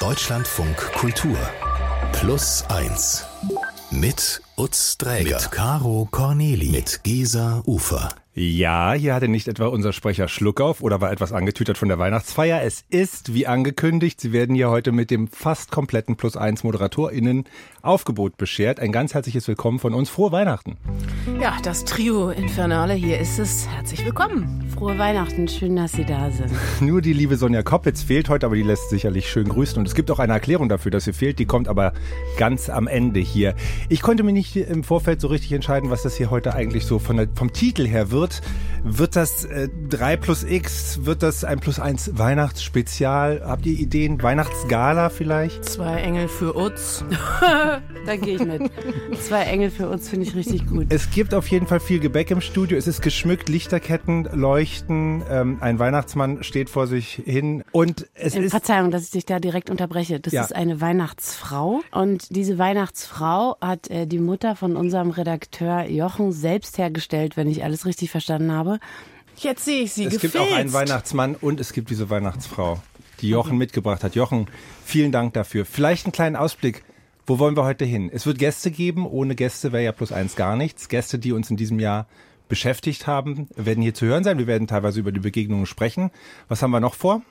Deutschlandfunk Kultur. Plus 1. Mit Utz Dräger. Mit Caro Corneli. Mit Gesa Ufer. Ja, hier hatte nicht etwa unser Sprecher Schluck auf oder war etwas angetütert von der Weihnachtsfeier. Es ist, wie angekündigt, Sie werden hier heute mit dem fast kompletten Plus 1 ModeratorInnen Aufgebot beschert. Ein ganz herzliches Willkommen von uns. Frohe Weihnachten. Ja, das Trio Infernale, hier ist es. Herzlich willkommen. Frohe Weihnachten, schön, dass Sie da sind. Nur die liebe Sonja Koppitz fehlt heute, aber die lässt sicherlich schön grüßen. Und es gibt auch eine Erklärung dafür, dass sie fehlt. Die kommt aber ganz am Ende hier. Ich konnte mir nicht im Vorfeld so richtig entscheiden, was das hier heute eigentlich so von der, vom Titel her wird. Wird das äh, 3 plus X? Wird das ein plus 1 Weihnachtsspezial? Habt ihr Ideen? Weihnachtsgala vielleicht? Zwei Engel für Utz. da gehe ich mit. Zwei Engel für uns finde ich richtig gut. Es gibt auf jeden Fall viel Gebäck im Studio. Es ist geschmückt, Lichterketten leuchten. Ähm, ein Weihnachtsmann steht vor sich hin und es äh, ist. Verzeihung, dass ich dich da direkt unterbreche. Das Ja. ist eine Weihnachtsfrau und diese Weihnachtsfrau hat äh, die Mutter von unserem Redakteur Jochen selbst hergestellt, wenn ich alles richtig verstanden habe. Jetzt sehe ich sie Es gefilzt. gibt auch einen Weihnachtsmann und es gibt diese Weihnachtsfrau, die Jochen mitgebracht hat. Jochen, vielen Dank dafür. Vielleicht einen kleinen Ausblick. Wo wollen wir heute hin? Es wird Gäste geben. Ohne Gäste wäre ja plus eins gar nichts. Gäste, die uns in diesem Jahr beschäftigt haben, werden hier zu hören sein. Wir werden teilweise über die Begegnungen sprechen. Was haben wir noch vor?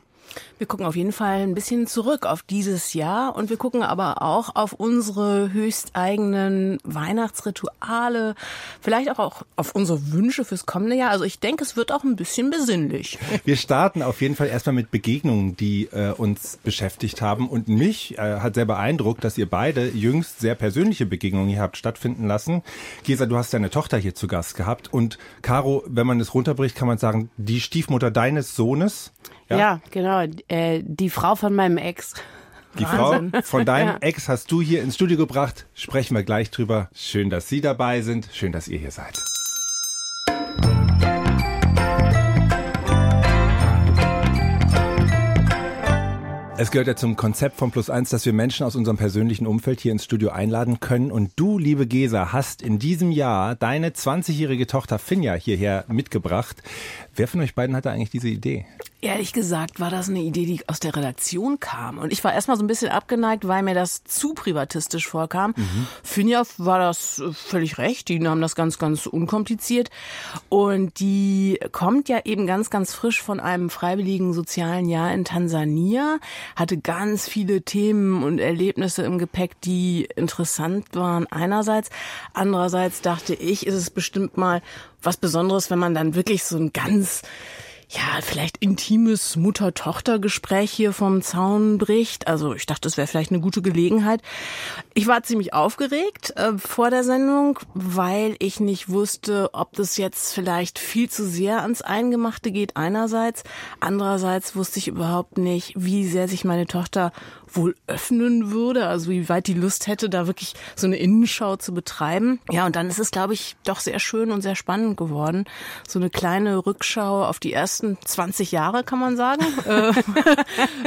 Wir gucken auf jeden Fall ein bisschen zurück auf dieses Jahr und wir gucken aber auch auf unsere höchsteigenen Weihnachtsrituale, vielleicht auch, auf unsere Wünsche fürs kommende Jahr. Also ich denke, es wird auch ein bisschen besinnlich. Wir starten auf jeden Fall erstmal mit Begegnungen, die äh, uns beschäftigt haben. Und mich äh, hat sehr beeindruckt, dass ihr beide jüngst sehr persönliche Begegnungen hier habt stattfinden lassen. Gesa, du hast deine Tochter hier zu Gast gehabt. Und Caro, wenn man es runterbricht, kann man sagen, die Stiefmutter deines Sohnes. Ja, genau. Äh, die Frau von meinem Ex. Die Wahnsinn. Frau von deinem Ja. Ex hast du hier ins Studio gebracht. Sprechen wir gleich drüber. Schön, dass Sie dabei sind. Schön, dass ihr hier seid. Es gehört ja zum Konzept von Plus Eins, dass wir Menschen aus unserem persönlichen Umfeld hier ins Studio einladen können. Und du, liebe Gesa, hast in diesem Jahr deine 20-jährige Tochter Finja hierher mitgebracht. Wer von euch beiden hatte eigentlich diese Idee? Ehrlich gesagt war das eine Idee, die aus der Redaktion kam. Und ich war erstmal so ein bisschen abgeneigt, weil mir das zu privatistisch vorkam. Finja war das völlig recht. Die nahm das ganz, ganz unkompliziert. Und die kommt ja eben ganz, ganz frisch von einem freiwilligen sozialen Jahr in Tansania, hatte ganz viele Themen und Erlebnisse im Gepäck, die interessant waren einerseits. Andererseits dachte ich, ist es bestimmt mal was Besonderes, wenn man dann wirklich so ein ganz ja, vielleicht intimes Mutter-Tochter-Gespräch hier vom Zaun bricht. Also ich dachte, das wäre vielleicht eine gute Gelegenheit. Ich war ziemlich aufgeregt äh, vor der Sendung, weil ich nicht wusste, ob das jetzt vielleicht viel zu sehr ans Eingemachte geht einerseits. Andererseits wusste ich überhaupt nicht, wie sehr sich meine Tochter wohl öffnen würde, also wie weit die Lust hätte, da wirklich so eine Innenschau zu betreiben. Ja, und dann ist es, glaube ich, doch sehr schön und sehr spannend geworden. So eine kleine Rückschau auf die ersten 20 Jahre, kann man sagen. Äh,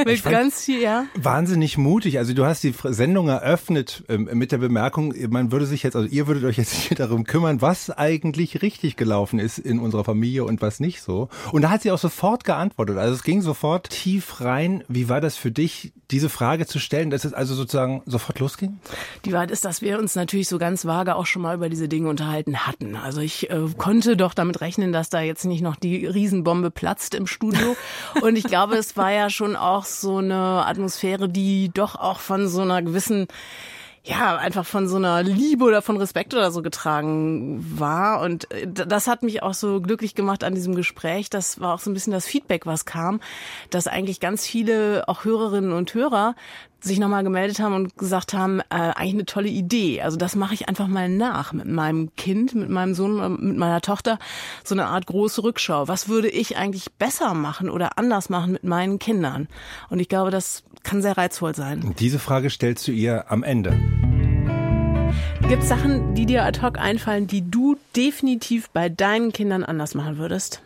Mit ganz viel, ja. Wahnsinnig mutig. Also du hast die Sendung eröffnet ähm, mit der Bemerkung, man würde sich jetzt, also ihr würdet euch jetzt hier darum kümmern, was eigentlich richtig gelaufen ist in unserer Familie und was nicht so. Und da hat sie auch sofort geantwortet. Also es ging sofort tief rein. Wie war das für dich, diese Frage zu stellen, dass es also sozusagen sofort losging? Die Wahrheit ist, dass wir uns natürlich so ganz vage auch schon mal über diese Dinge unterhalten hatten. Also ich äh, konnte doch damit rechnen, dass da jetzt nicht noch die Riesenbombe platzt im Studio. Und ich glaube, es war ja schon auch so eine Atmosphäre, die doch auch von so einer gewissen ja, einfach von so einer Liebe oder von Respekt oder so getragen war. Und äh, das hat mich auch so glücklich gemacht an diesem Gespräch. Das war auch so ein bisschen das Feedback, was kam, dass eigentlich ganz viele, auch Hörerinnen und Hörer, sich nochmal gemeldet haben und gesagt haben, äh, eigentlich eine tolle Idee. Also das mache ich einfach mal nach mit meinem Kind, mit meinem Sohn, oder mit meiner Tochter. So eine Art große Rückschau. Was würde ich eigentlich besser machen oder anders machen mit meinen Kindern? Und ich glaube, das kann sehr reizvoll sein. Und diese Frage stellst du ihr am Ende. Gibt es Sachen, die dir ad hoc einfallen, die du definitiv bei deinen Kindern anders machen würdest?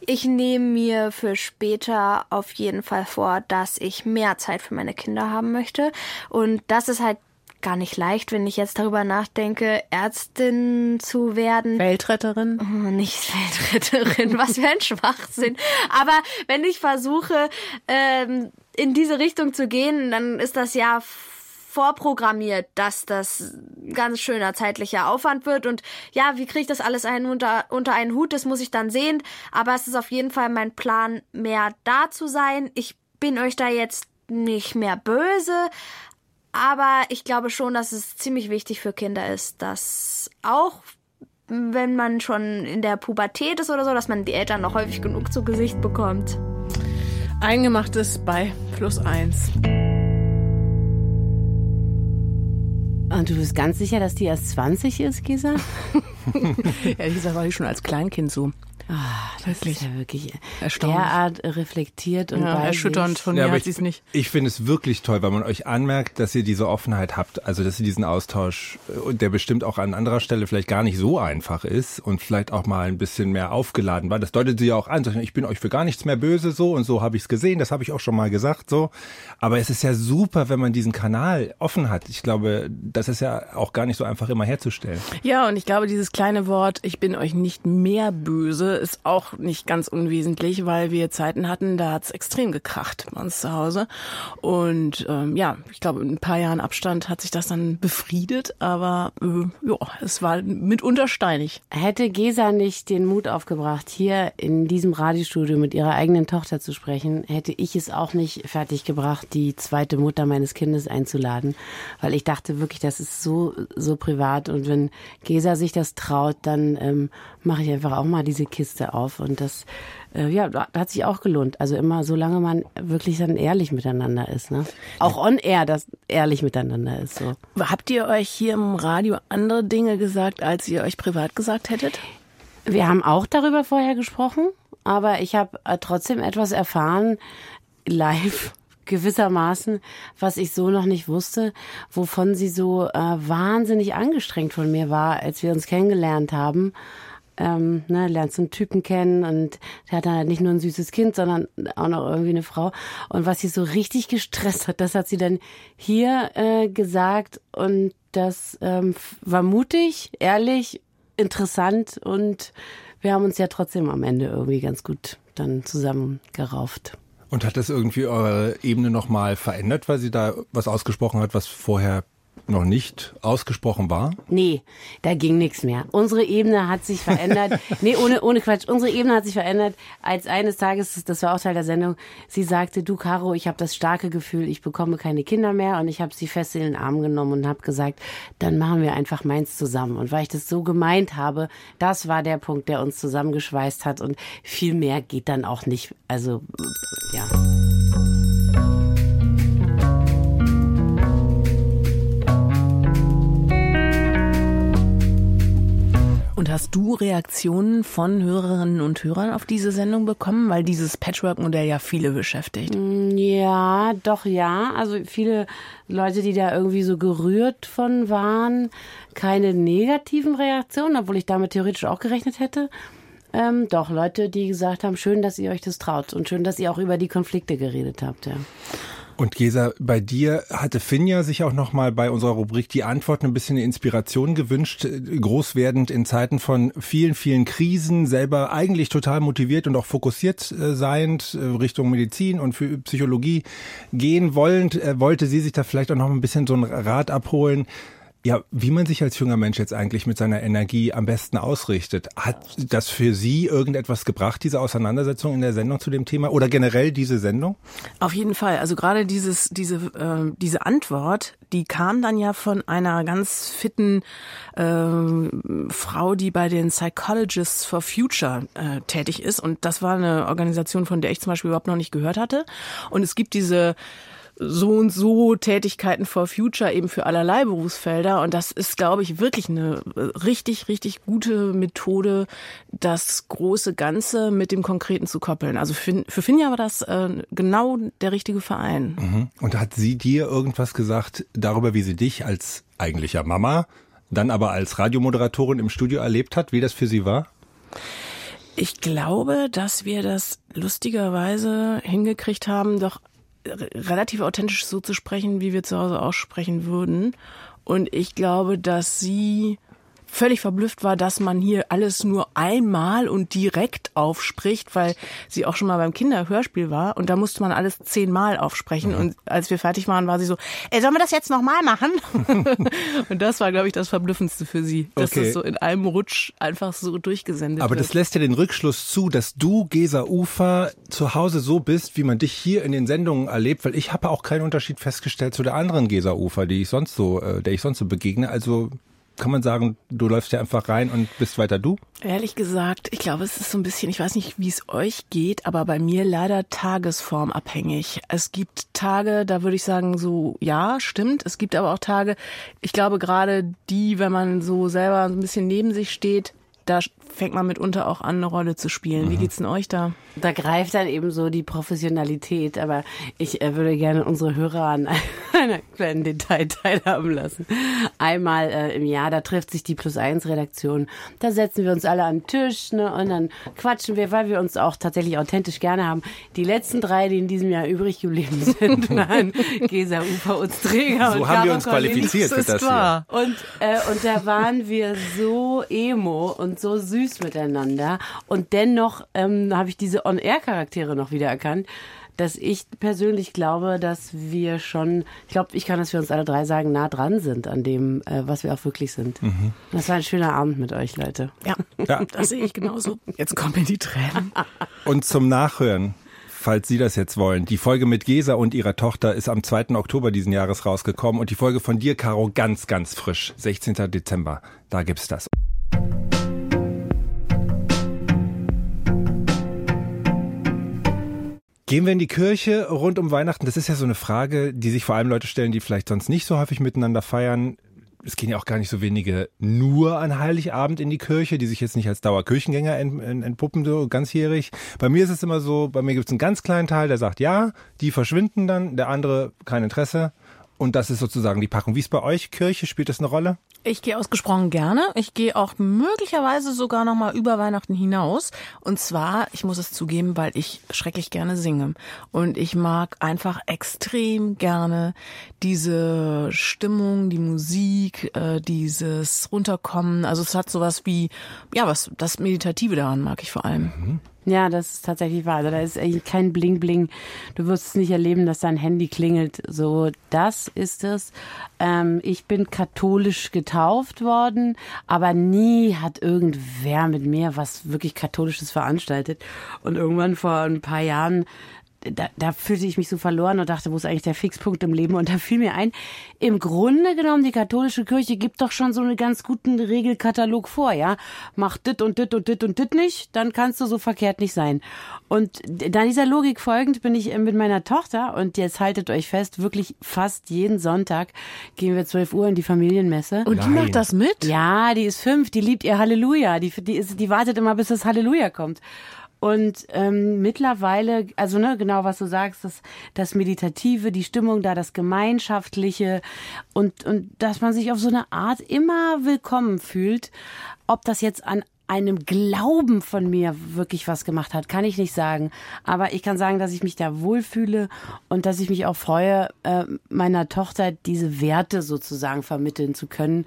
Ich nehme mir für später auf jeden Fall vor, dass ich mehr Zeit für meine Kinder haben möchte. Und das ist halt gar nicht leicht, wenn ich jetzt darüber nachdenke, Ärztin zu werden. Weltretterin? Oh, nicht Weltretterin, was für ein Schwachsinn. Aber wenn ich versuche, ähm, in diese Richtung zu gehen, dann ist das ja vorprogrammiert, dass das ganz schöner zeitlicher Aufwand wird. Und ja, wie kriege ich das alles ein, unter, unter einen Hut? Das muss ich dann sehen. Aber es ist auf jeden Fall mein Plan, mehr da zu sein. Ich bin euch da jetzt nicht mehr böse. Aber ich glaube schon, dass es ziemlich wichtig für Kinder ist, dass auch wenn man schon in der Pubertät ist oder so, dass man die Eltern noch häufig genug zu Gesicht bekommt. Eingemachtes bei plus eins. Und du bist ganz sicher, dass die erst 20 ist, Gisa? Ehrlich gesagt war ich schon als Kleinkind so. Ah, das Wirklich? ist ja wirklich Erstaunlich. derart reflektiert und Ja, erschütternd von Ja, mir aber hat sie es nicht. Ich finde es wirklich toll, weil man euch anmerkt, dass ihr diese Offenheit habt, also dass ihr diesen Austausch, äh, und der bestimmt auch an anderer Stelle vielleicht gar nicht so einfach ist und vielleicht auch mal ein bisschen mehr aufgeladen war. Das deutet sie ja auch an. Ich bin euch für gar nichts mehr böse so und so habe ich es gesehen, das habe ich auch schon mal gesagt so. Aber es ist ja super, wenn man diesen Kanal offen hat. Ich glaube, das ist ja auch gar nicht so einfach immer herzustellen. Ja, und ich glaube, dieses kleine Wort, ich bin euch nicht mehr böse, ist auch nicht ganz unwesentlich, weil wir Zeiten hatten, da hat's extrem gekracht bei uns zu Hause. Und ähm, ja, ich glaube, in ein paar Jahren Abstand hat sich das dann befriedet, aber äh, ja, es war mitunter steinig. Hätte Gesa nicht den Mut aufgebracht, hier in diesem Radiostudio mit ihrer eigenen Tochter zu sprechen, hätte ich es auch nicht fertiggebracht, die zweite Mutter meines Kindes einzuladen. Weil ich dachte wirklich, das ist so, so privat. Und wenn Gesa sich das traut, dann ähm, mache ich einfach auch mal diese Kiste auf. Und das, äh, ja, hat sich auch gelohnt. Also immer, solange man wirklich dann ehrlich miteinander ist. Ne? Auch on air, dass ehrlich miteinander ist. So. Habt ihr euch hier im Radio andere Dinge gesagt, als ihr euch privat gesagt hättet? Wir haben auch darüber vorher gesprochen, aber ich habe äh, trotzdem etwas erfahren, live gewissermaßen, was ich so noch nicht wusste, wovon sie so äh, wahnsinnig angestrengt von mir war, als wir uns kennengelernt haben. Ähm, ne, lernst einen Typen kennen und der hat dann halt nicht nur ein süßes Kind, sondern auch noch irgendwie eine Frau. Und was sie so richtig gestresst hat, das hat sie dann hier äh, gesagt und das ähm, war mutig, ehrlich, interessant und wir haben uns ja trotzdem am Ende irgendwie ganz gut dann zusammengerauft. Und hat das irgendwie eure Ebene nochmal verändert, weil sie da was ausgesprochen hat, was vorher noch nicht ausgesprochen war? Nee, da ging nichts mehr. Unsere Ebene hat sich verändert. nee, ohne, ohne Quatsch. Unsere Ebene hat sich verändert, als eines Tages, das war auch Teil der Sendung, sie sagte, du Caro, ich habe das starke Gefühl, ich bekomme keine Kinder mehr und ich habe sie fest in den Arm genommen und habe gesagt, dann machen wir einfach meins zusammen. Und weil ich das so gemeint habe, das war der Punkt, der uns zusammengeschweißt hat und viel mehr geht dann auch nicht. Also, ja. Und hast du Reaktionen von Hörerinnen und Hörern auf diese Sendung bekommen, weil dieses Patchwork-Modell ja viele beschäftigt? Ja, doch ja. Also viele Leute, die da irgendwie so gerührt von waren, keine negativen Reaktionen, obwohl ich damit theoretisch auch gerechnet hätte. Ähm, doch, Leute, die gesagt haben, schön, dass ihr euch das traut und schön, dass ihr auch über die Konflikte geredet habt, ja. Und Gesa, bei dir hatte Finja sich auch nochmal bei unserer Rubrik die Antworten ein bisschen Inspiration gewünscht, groß werdend in Zeiten von vielen, vielen Krisen, selber eigentlich total motiviert und auch fokussiert äh, seiend äh, Richtung Medizin und für Psychologie gehen wollend, äh, wollte sie sich da vielleicht auch noch ein bisschen so einen Rat abholen. Ja, wie man sich als junger Mensch jetzt eigentlich mit seiner Energie am besten ausrichtet. Hat das für Sie irgendetwas gebracht, diese Auseinandersetzung in der Sendung zu dem Thema oder generell diese Sendung? Auf jeden Fall. Also gerade dieses, diese, äh, diese Antwort, die kam dann ja von einer ganz fitten äh, Frau, die bei den Psychologists for Future äh, tätig ist. Und das war eine Organisation, von der ich zum Beispiel überhaupt noch nicht gehört hatte. Und es gibt diese so und so Tätigkeiten for Future eben für allerlei Berufsfelder. Und das ist, glaube ich, wirklich eine richtig, richtig gute Methode, das große Ganze mit dem Konkreten zu koppeln. Also für, für Finja war das äh, genau der richtige Verein. Mhm. Und hat sie dir irgendwas gesagt darüber, wie sie dich als eigentlicher Mama, dann aber als Radiomoderatorin im Studio erlebt hat, wie das für sie war? Ich glaube, dass wir das lustigerweise hingekriegt haben, doch relativ authentisch so zu sprechen, wie wir zu Hause aussprechen würden. Und ich glaube, dass sie völlig verblüfft war, dass man hier alles nur einmal und direkt aufspricht, weil sie auch schon mal beim Kinderhörspiel war und da musste man alles zehnmal aufsprechen. Und als wir fertig waren, war sie so, ey, sollen wir das jetzt nochmal machen? und das war, glaube ich, das Verblüffendste für sie, dass Okay. das so in einem Rutsch einfach so durchgesendet Aber wird. das lässt ja den Rückschluss zu, dass du, Gesa Ufer, zu Hause so bist, wie man dich hier in den Sendungen erlebt, weil ich habe auch keinen Unterschied festgestellt zu der anderen Gesa Ufer, die ich sonst so, äh, der ich sonst so begegne. Also kann man sagen, du läufst ja einfach rein und bist weiter du? Ehrlich gesagt, ich glaube, es ist so ein bisschen, ich weiß nicht, wie es euch geht, aber bei mir leider tagesformabhängig. Es gibt Tage, da würde ich sagen, so, ja, stimmt. Es gibt aber auch Tage, ich glaube gerade die, wenn man so selber ein bisschen neben sich steht, da fängt man mitunter auch an, eine Rolle zu spielen. Wie geht's denn euch da? Da greift dann eben so die Professionalität, aber ich äh, würde gerne unsere Hörer an einer kleinen Detail teilhaben lassen. Einmal äh, im Jahr, da trifft sich die Plus eins Redaktion. Da setzen wir uns alle an den Tisch ne, und dann quatschen wir, weil wir uns auch tatsächlich authentisch gerne haben. Die letzten drei, die in diesem Jahr übrig geblieben sind, waren Gesa Ufer und Träger So und haben wir Caro uns Cornelis. qualifiziert für das hier. Und, äh, und da waren wir so emo und so süß miteinander. Und dennoch ähm, habe ich diese On-Air-Charaktere noch wieder erkannt, dass ich persönlich glaube, dass wir schon, ich glaube, ich kann, dass wir uns alle drei sagen, nah dran sind an dem, äh, was wir auch wirklich sind. Das war ein schöner Abend mit euch, Leute. Ja, Ja. das sehe ich genauso. Jetzt kommen mir die Tränen. Und zum Nachhören, falls Sie das jetzt wollen, die Folge mit Gesa und ihrer Tochter ist am 2. Oktober diesen Jahres rausgekommen und die Folge von dir, Caro, ganz, ganz frisch, 16. Dezember. Da gibt's das. Gehen wir in die Kirche rund um Weihnachten? Das ist ja so eine Frage, die sich vor allem Leute stellen, die vielleicht sonst nicht so häufig miteinander feiern. Es gehen ja auch gar nicht so wenige nur an Heiligabend in die Kirche, die sich jetzt nicht als Dauerkirchengänger ent- ent- entpuppen, so ganzjährig. Bei mir ist es immer so, bei mir gibt es einen ganz kleinen Teil, der sagt ja, die verschwinden dann, der andere kein Interesse. Und das ist sozusagen die Packung. Wie ist bei euch Kirche? Spielt das eine Rolle? Ich gehe ausgesprochen gerne. Ich gehe auch möglicherweise sogar noch mal über Weihnachten hinaus. Und zwar, ich muss es zugeben, weil ich schrecklich gerne singe. Und ich mag einfach extrem gerne diese Stimmung, die Musik, äh, dieses Runterkommen. Also es hat sowas wie, ja, was das Meditative daran mag ich vor allem. Ja, das ist tatsächlich wahr. Also da ist eigentlich kein Bling-Bling. Du wirst es nicht erleben, dass dein Handy klingelt. So, das ist es. Ähm, ich bin katholisch getauft worden, aber nie hat irgendwer mit mir was wirklich Katholisches veranstaltet. Und irgendwann vor ein paar Jahren da, da fühlte ich mich so verloren und dachte, wo ist eigentlich der Fixpunkt im Leben? Und da fiel mir ein, im Grunde genommen, die katholische Kirche gibt doch schon so einen ganz guten Regelkatalog vor, ja. Mach dit und dit und dit und dit nicht, dann kannst du so verkehrt nicht sein. Und da dieser Logik folgend bin ich äh, mit meiner Tochter und jetzt haltet euch fest, wirklich fast jeden Sonntag gehen wir 12 Uhr in die Familienmesse. Und die Nein. macht das mit? Ja, die ist fünf, die liebt ihr Halleluja. Die, die, ist, die wartet immer, bis das Halleluja kommt. Und ähm, mittlerweile, also ne, genau was du sagst, das, das Meditative, die Stimmung da, das Gemeinschaftliche und, und dass man sich auf so eine Art immer willkommen fühlt. Ob das jetzt an einem Glauben von mir wirklich was gemacht hat, kann ich nicht sagen. Aber ich kann sagen, dass ich mich da wohlfühle und dass ich mich auch freue, äh, meiner Tochter diese Werte sozusagen vermitteln zu können.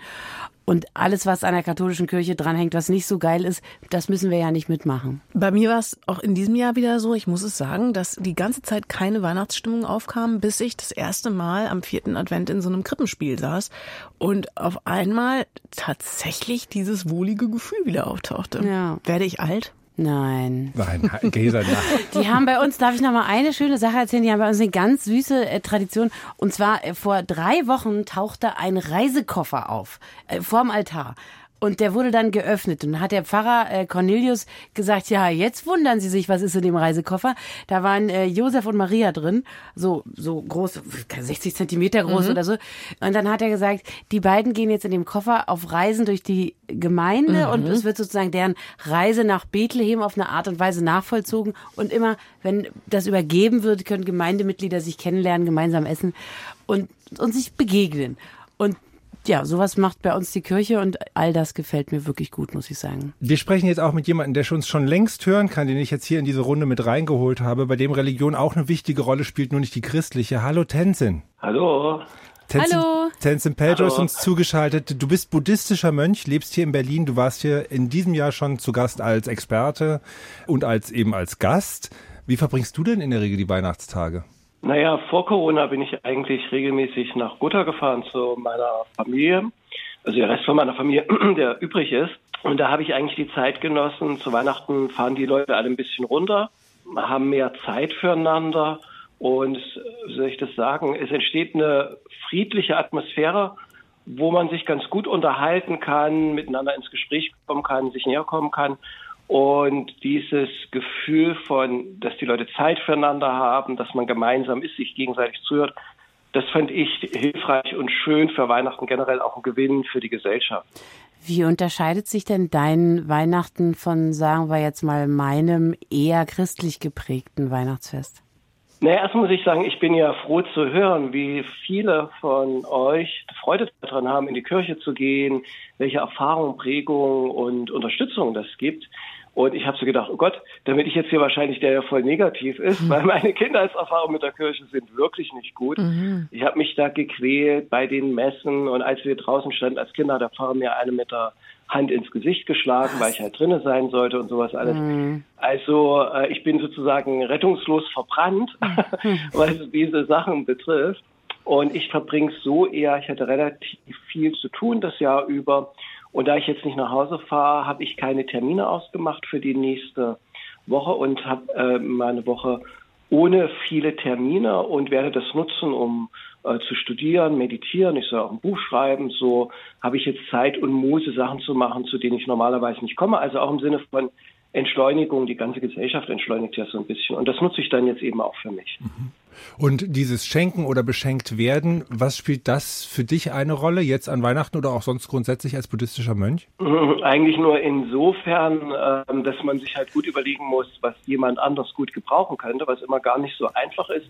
Und alles, was an der katholischen Kirche dranhängt, was nicht so geil ist, das müssen wir ja nicht mitmachen. Bei mir war es auch in diesem Jahr wieder so, ich muss es sagen, dass die ganze Zeit keine Weihnachtsstimmung aufkam, bis ich das erste Mal am vierten Advent in so einem Krippenspiel saß und auf einmal tatsächlich dieses wohlige Gefühl wieder auftauchte. Ja. Werde ich alt? Nein. Nein, nein. Die haben bei uns, darf ich noch mal eine schöne Sache erzählen, die haben bei uns eine ganz süße äh, Tradition. Und zwar äh, vor drei Wochen tauchte ein Reisekoffer auf, äh, vorm Altar. Und der wurde dann geöffnet. Und dann hat der Pfarrer äh, Cornelius gesagt, ja, jetzt wundern Sie sich, was ist in dem Reisekoffer. Da waren äh, Josef und Maria drin, so, so groß, 60 Zentimeter groß oder so. Und dann hat er gesagt, die beiden gehen jetzt in dem Koffer auf Reisen durch die Gemeinde und es wird sozusagen deren Reise nach Bethlehem auf eine Art und Weise nachvollzogen. Und immer, wenn das übergeben wird, können Gemeindemitglieder sich kennenlernen, gemeinsam essen und, und sich begegnen. Und ja, sowas macht bei uns die Kirche und all das gefällt mir wirklich gut, muss ich sagen. Wir sprechen jetzt auch mit jemandem, der uns schon längst hören kann, den ich jetzt hier in diese Runde mit reingeholt habe, bei dem Religion auch eine wichtige Rolle spielt, nur nicht die christliche. Hallo Tenzin. Hallo. Tenzin, Hallo. Tenzin Pedro ist uns zugeschaltet. Du bist buddhistischer Mönch, lebst hier in Berlin. Du warst hier in diesem Jahr schon zu Gast als Experte und als eben als Gast. Wie verbringst du denn in der Regel die Weihnachtstage? Naja, vor Corona bin ich eigentlich regelmäßig nach Gotha gefahren zu meiner Familie. Also der Rest von meiner Familie, der übrig ist. Und da habe ich eigentlich die Zeit genossen. Zu Weihnachten fahren die Leute alle ein bisschen runter, haben mehr Zeit füreinander. Und wie soll ich das sagen? Es entsteht eine friedliche Atmosphäre, wo man sich ganz gut unterhalten kann, miteinander ins Gespräch kommen kann, sich näher kommen kann. Und dieses Gefühl von, dass die Leute Zeit füreinander haben, dass man gemeinsam ist, sich gegenseitig zuhört, das fand ich hilfreich und schön für Weihnachten generell auch ein Gewinn für die Gesellschaft. Wie unterscheidet sich denn dein Weihnachten von, sagen wir jetzt mal, meinem eher christlich geprägten Weihnachtsfest? Naja, erst muss ich sagen, ich bin ja froh zu hören, wie viele von euch Freude daran haben, in die Kirche zu gehen, welche Erfahrung, Prägung und Unterstützung das gibt. Und ich habe so gedacht, oh Gott, damit ich jetzt hier wahrscheinlich der ja voll negativ ist, mhm. weil meine Kindheitserfahrungen mit der Kirche sind wirklich nicht gut. Mhm. Ich habe mich da gequält bei den Messen und als wir draußen standen als Kinder, da Pfarrer mir eine mit der Hand ins Gesicht geschlagen, weil ich halt drinnen sein sollte und sowas alles. Mhm. Also äh, ich bin sozusagen rettungslos verbrannt, mhm. was diese Sachen betrifft. Und ich verbringe so eher, ich hatte relativ viel zu tun das Jahr über und da ich jetzt nicht nach Hause fahre, habe ich keine Termine ausgemacht für die nächste Woche und habe äh, meine Woche ohne viele Termine und werde das nutzen, um äh, zu studieren, meditieren. Ich soll auch ein Buch schreiben. So habe ich jetzt Zeit und Muße, Sachen zu machen, zu denen ich normalerweise nicht komme. Also auch im Sinne von Entschleunigung. Die ganze Gesellschaft entschleunigt ja so ein bisschen. Und das nutze ich dann jetzt eben auch für mich. Mhm. Und dieses Schenken oder beschenkt werden, was spielt das für dich eine Rolle jetzt an Weihnachten oder auch sonst grundsätzlich als buddhistischer Mönch? Eigentlich nur insofern, ähm, dass man sich halt gut überlegen muss, was jemand anders gut gebrauchen könnte, was immer gar nicht so einfach ist.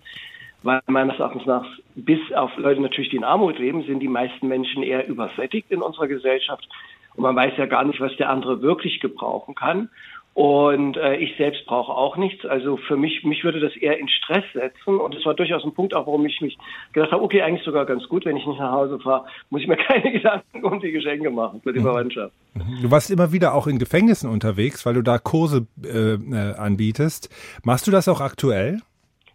Weil meines Erachtens nach, bis auf Leute natürlich, die in Armut leben, sind die meisten Menschen eher übersättigt in unserer Gesellschaft. Und man weiß ja gar nicht, was der andere wirklich gebrauchen kann. Und äh, ich selbst brauche auch nichts. Also für mich, mich würde das eher in Stress setzen. Und das war durchaus ein Punkt auch, warum ich mich gedacht habe, okay, eigentlich sogar ganz gut, wenn ich nicht nach Hause fahre, muss ich mir keine Gedanken um die Geschenke machen für die mhm. Verwandtschaft. Du warst immer wieder auch in Gefängnissen unterwegs, weil du da Kurse äh, äh, anbietest. Machst du das auch aktuell?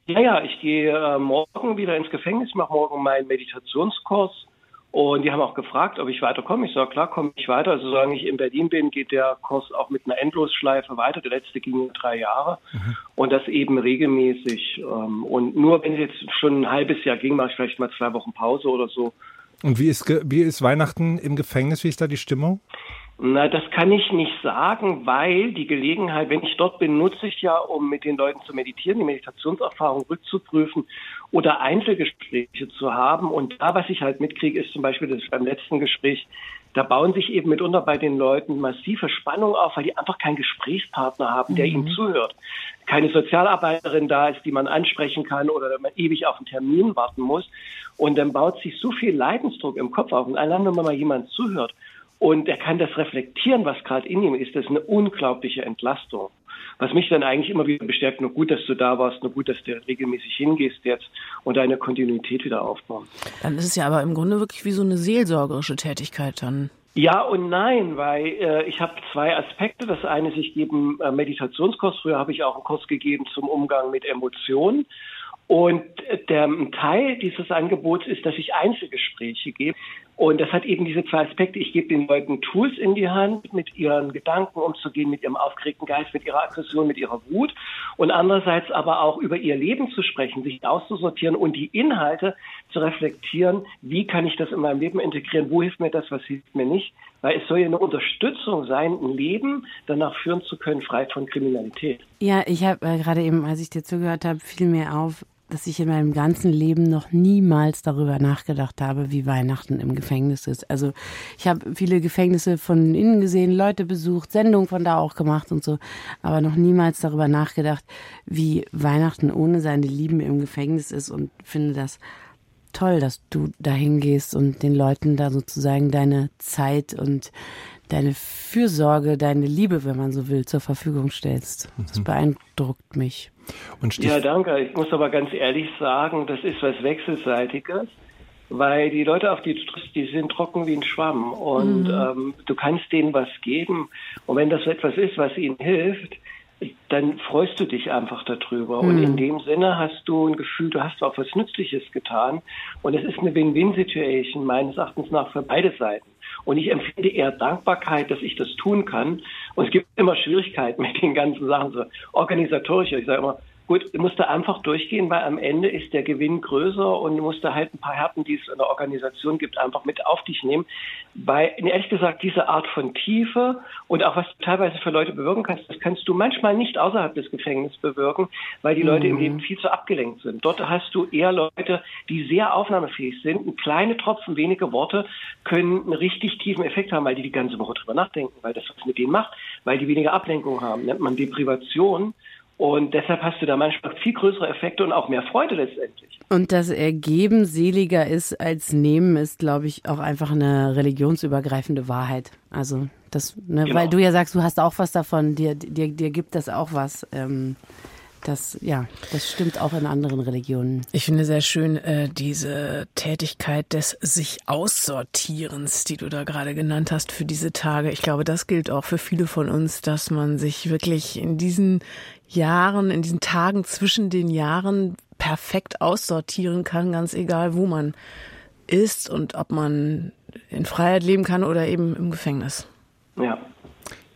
Ja, ja, ich gehe äh, morgen wieder ins Gefängnis, mache morgen meinen Meditationskurs und die haben auch gefragt, ob ich weiterkomme. Ich sage, klar, komme ich weiter. Also solange ich in Berlin bin, geht der Kurs auch mit einer Endlosschleife weiter. Der letzte ging drei Jahre. Mhm. Und das eben regelmäßig. Ähm, und nur wenn es jetzt schon ein halbes Jahr ging, mache ich vielleicht mal zwei Wochen Pause oder so. Und wie ist, wie ist Weihnachten im Gefängnis? Wie ist da die Stimmung? Na, das kann ich nicht sagen, weil die Gelegenheit, wenn ich dort bin, nutze ich ja, um mit den Leuten zu meditieren, die Meditationserfahrung rückzuprüfen oder Einzelgespräche zu haben. Und da, was ich halt mitkriege, ist zum Beispiel das beim letzten Gespräch, da bauen sich eben mitunter bei den Leuten massive Spannungen auf, weil die einfach keinen Gesprächspartner haben, der mhm. ihnen zuhört. Keine Sozialarbeiterin da ist, die man ansprechen kann oder man ewig auf einen Termin warten muss. Und dann baut sich so viel Leidensdruck im Kopf auf. Und allein, wenn man mal jemand zuhört und er kann das reflektieren, was gerade in ihm ist, das ist eine unglaubliche Entlastung. Was mich dann eigentlich immer wieder bestärkt, nur gut, dass du da warst, nur gut, dass du regelmäßig hingehst jetzt und deine Kontinuität wieder aufbauen. Dann ist es ja aber im Grunde wirklich wie so eine seelsorgerische Tätigkeit dann. Ja und nein, weil äh, ich habe zwei Aspekte. Das eine ist, ich gebe einen äh, Meditationskurs. Früher habe ich auch einen Kurs gegeben zum Umgang mit Emotionen. Und der Teil dieses Angebots ist, dass ich Einzelgespräche gebe. Und das hat eben diese zwei Aspekte. Ich gebe den Leuten Tools in die Hand, mit ihren Gedanken umzugehen, mit ihrem aufgeregten Geist, mit ihrer Aggression, mit ihrer Wut. Und andererseits aber auch über ihr Leben zu sprechen, sich auszusortieren und die Inhalte zu reflektieren. Wie kann ich das in meinem Leben integrieren? Wo hilft mir das? Was hilft mir nicht? Weil es soll ja eine Unterstützung sein, ein Leben danach führen zu können, frei von Kriminalität. Ja, ich habe äh, gerade eben, als ich dir zugehört habe, fiel mir auf, dass ich in meinem ganzen Leben noch niemals darüber nachgedacht habe, wie Weihnachten im Gefängnis ist. Also ich habe viele Gefängnisse von innen gesehen, Leute besucht, Sendungen von da auch gemacht und so, aber noch niemals darüber nachgedacht, wie Weihnachten ohne seine Lieben im Gefängnis ist und finde das toll, dass du dahin gehst und den Leuten da sozusagen deine Zeit und deine Fürsorge, deine Liebe, wenn man so will, zur Verfügung stellst. Das mhm. beeindruckt mich. ja, danke. Ich muss aber ganz ehrlich sagen, das ist was Wechselseitiges. weil die Leute, auf die du triffst, die sind trocken wie ein Schwamm und mhm. ähm, du kannst denen was geben und wenn das so etwas ist, was ihnen hilft, dann freust du dich einfach darüber. Mhm. Und in dem Sinne hast du ein Gefühl, du hast auch was Nützliches getan. Und es ist eine Win-Win-Situation meines Erachtens nach für beide Seiten. Und ich empfinde eher Dankbarkeit, dass ich das tun kann. Und es gibt immer Schwierigkeiten mit den ganzen Sachen, so organisatorisch. Ich sage immer, Gut, du musst da einfach durchgehen, weil am Ende ist der Gewinn größer und du musst da halt ein paar Härten, die es in der Organisation gibt, einfach mit auf dich nehmen. Weil, ehrlich gesagt, diese Art von Tiefe und auch was du teilweise für Leute bewirken kannst, das kannst du manchmal nicht außerhalb des Gefängnisses bewirken, weil die mhm. Leute im mhm. Leben viel zu abgelenkt sind. Dort hast du eher Leute, die sehr aufnahmefähig sind. Und kleine Tropfen, wenige Worte können einen richtig tiefen Effekt haben, weil die die ganze Woche drüber nachdenken, weil das was mit denen macht, weil die weniger Ablenkung haben. Nennt man Deprivation. Und deshalb hast du da manchmal viel größere Effekte und auch mehr Freude letztendlich. Und das Ergeben seliger ist als Nehmen, ist, glaube ich, auch einfach eine religionsübergreifende Wahrheit. Also das, ne, genau. weil du ja sagst, du hast auch was davon, dir, dir, dir gibt das auch was. Ähm, das, ja, das stimmt auch in anderen Religionen. Ich finde sehr schön äh, diese Tätigkeit des sich Aussortierens, die du da gerade genannt hast für diese Tage. Ich glaube, das gilt auch für viele von uns, dass man sich wirklich in diesen Jahren, in diesen Tagen zwischen den Jahren perfekt aussortieren kann, ganz egal, wo man ist und ob man in Freiheit leben kann oder eben im Gefängnis. Ja.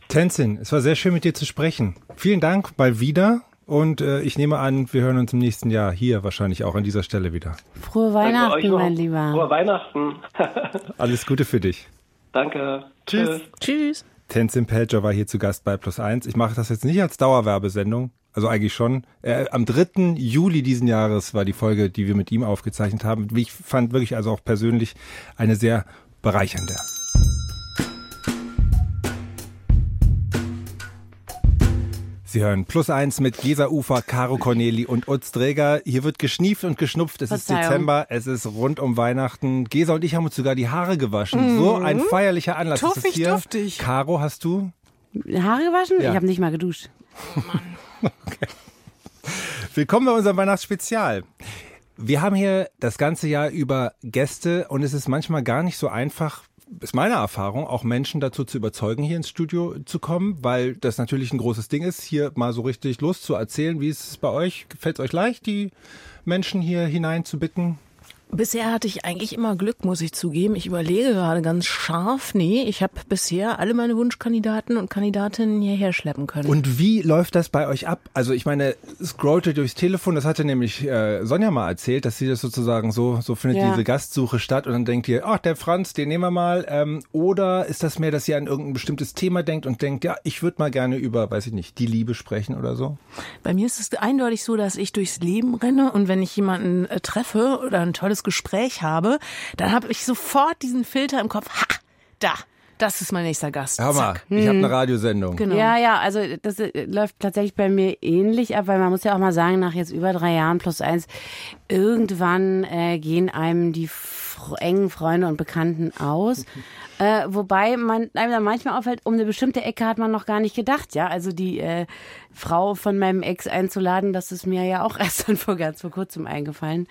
Tenzin, es war sehr schön mit dir zu sprechen. Vielen Dank mal wieder und äh, ich nehme an, wir hören uns im nächsten Jahr hier wahrscheinlich auch an dieser Stelle wieder. Frohe Weihnachten, mein Lieber. Frohe Weihnachten. Alles Gute für dich. Danke. Tschüss. Tschüss. Tenzin Pelcher war hier zu Gast bei Plus Eins. Ich mache das jetzt nicht als Dauerwerbesendung, also eigentlich schon. Äh, am 3. Juli diesen Jahres war die Folge, die wir mit ihm aufgezeichnet haben. Ich fand wirklich also auch persönlich eine sehr bereichernde. Sie hören Plus eins mit Gesa Ufer, Caro Corneli und Utz Träger. Hier wird geschnieft und geschnupft. Es ist Dezember, es ist rund um Weihnachten. Gesa und ich haben uns sogar die Haare gewaschen. Mhm. So ein feierlicher Anlass tuffig, ist hier. Duftig. Caro, hast du? Haare gewaschen? Ja. Ich habe nicht mal geduscht. Oh Mann. okay. Willkommen bei unserem Weihnachtsspezial. Wir haben hier das ganze Jahr über Gäste und es ist manchmal gar nicht so einfach, ist meine Erfahrung, auch Menschen dazu zu überzeugen, hier ins Studio zu kommen, weil das natürlich ein großes Ding ist, hier mal so richtig loszuerzählen. Wie ist es bei euch? Gefällt es euch leicht, die Menschen hier hinein zu bitten? Bisher hatte ich eigentlich immer Glück, muss ich zugeben. Ich überlege gerade ganz scharf. Nee, ich habe bisher alle meine Wunschkandidaten und Kandidatinnen hierher schleppen können. Und wie läuft das bei euch ab? Also ich meine, scrollte durchs Telefon, das hatte nämlich äh, Sonja mal erzählt, dass sie das sozusagen so, so findet ja. diese Gastsuche statt und dann denkt ihr, ach, der Franz, den nehmen wir mal. Ähm, oder ist das mehr, dass ihr an irgendein bestimmtes Thema denkt und denkt, ja, ich würde mal gerne über, weiß ich nicht, die Liebe sprechen oder so? Bei mir ist es eindeutig so, dass ich durchs Leben renne und wenn ich jemanden äh, treffe oder ein tolles Gespräch habe, dann habe ich sofort diesen Filter im Kopf. Ha, da. Das ist mein nächster Gast. Hör mal, Zack. ich habe eine Radiosendung. Genau. Ja, ja, also das äh, läuft tatsächlich bei mir ähnlich ab, weil man muss ja auch mal sagen, nach jetzt über drei Jahren plus eins, irgendwann äh, gehen einem die engen Freunde und Bekannten aus. Äh, wobei man einem dann manchmal auffällt, um eine bestimmte Ecke hat man noch gar nicht gedacht, ja. Also die äh, Frau von meinem Ex einzuladen, das ist mir ja auch erst dann vor ganz vor kurzem eingefallen.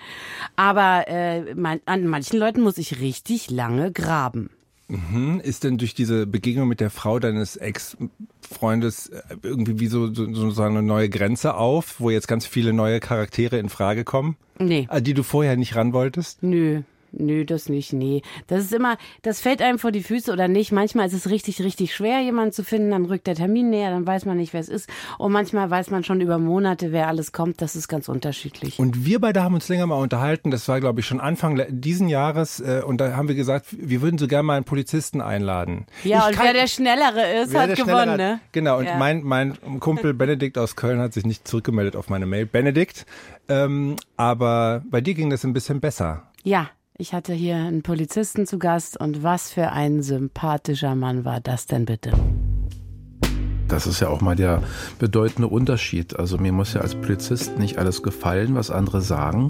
Aber äh, man, an manchen Leuten muss ich richtig lange graben. Mhm. Ist denn durch diese Begegnung mit der Frau deines Ex-Freundes äh, irgendwie wie so, so, so eine neue Grenze auf, wo jetzt ganz viele neue Charaktere in Frage kommen? Nee. Äh, die du vorher nicht ran wolltest? Nö. Nö, das nicht, nee. Das ist immer, das fällt einem vor die Füße oder nicht. Manchmal ist es richtig, richtig schwer, jemanden zu finden. Dann rückt der Termin näher, dann weiß man nicht, wer es ist. Und manchmal weiß man schon über Monate, wer alles kommt. Das ist ganz unterschiedlich. Und wir beide haben uns länger mal unterhalten. Das war, glaube ich, schon Anfang diesen Jahres. Äh, und da haben wir gesagt, wir würden so gerne mal einen Polizisten einladen. Ja, ich und kann, wer der Schnellere ist, hat gewonnen, ne? Genau. Und ja. mein, mein Kumpel Benedikt aus Köln hat sich nicht zurückgemeldet auf meine Mail. Benedikt, ähm, aber bei dir ging das ein bisschen besser. Ja, ich hatte hier einen Polizisten zu Gast und was für ein sympathischer Mann war das denn bitte? Das ist ja auch mal der bedeutende Unterschied. Also mir muss ja als Polizist nicht alles gefallen, was andere sagen,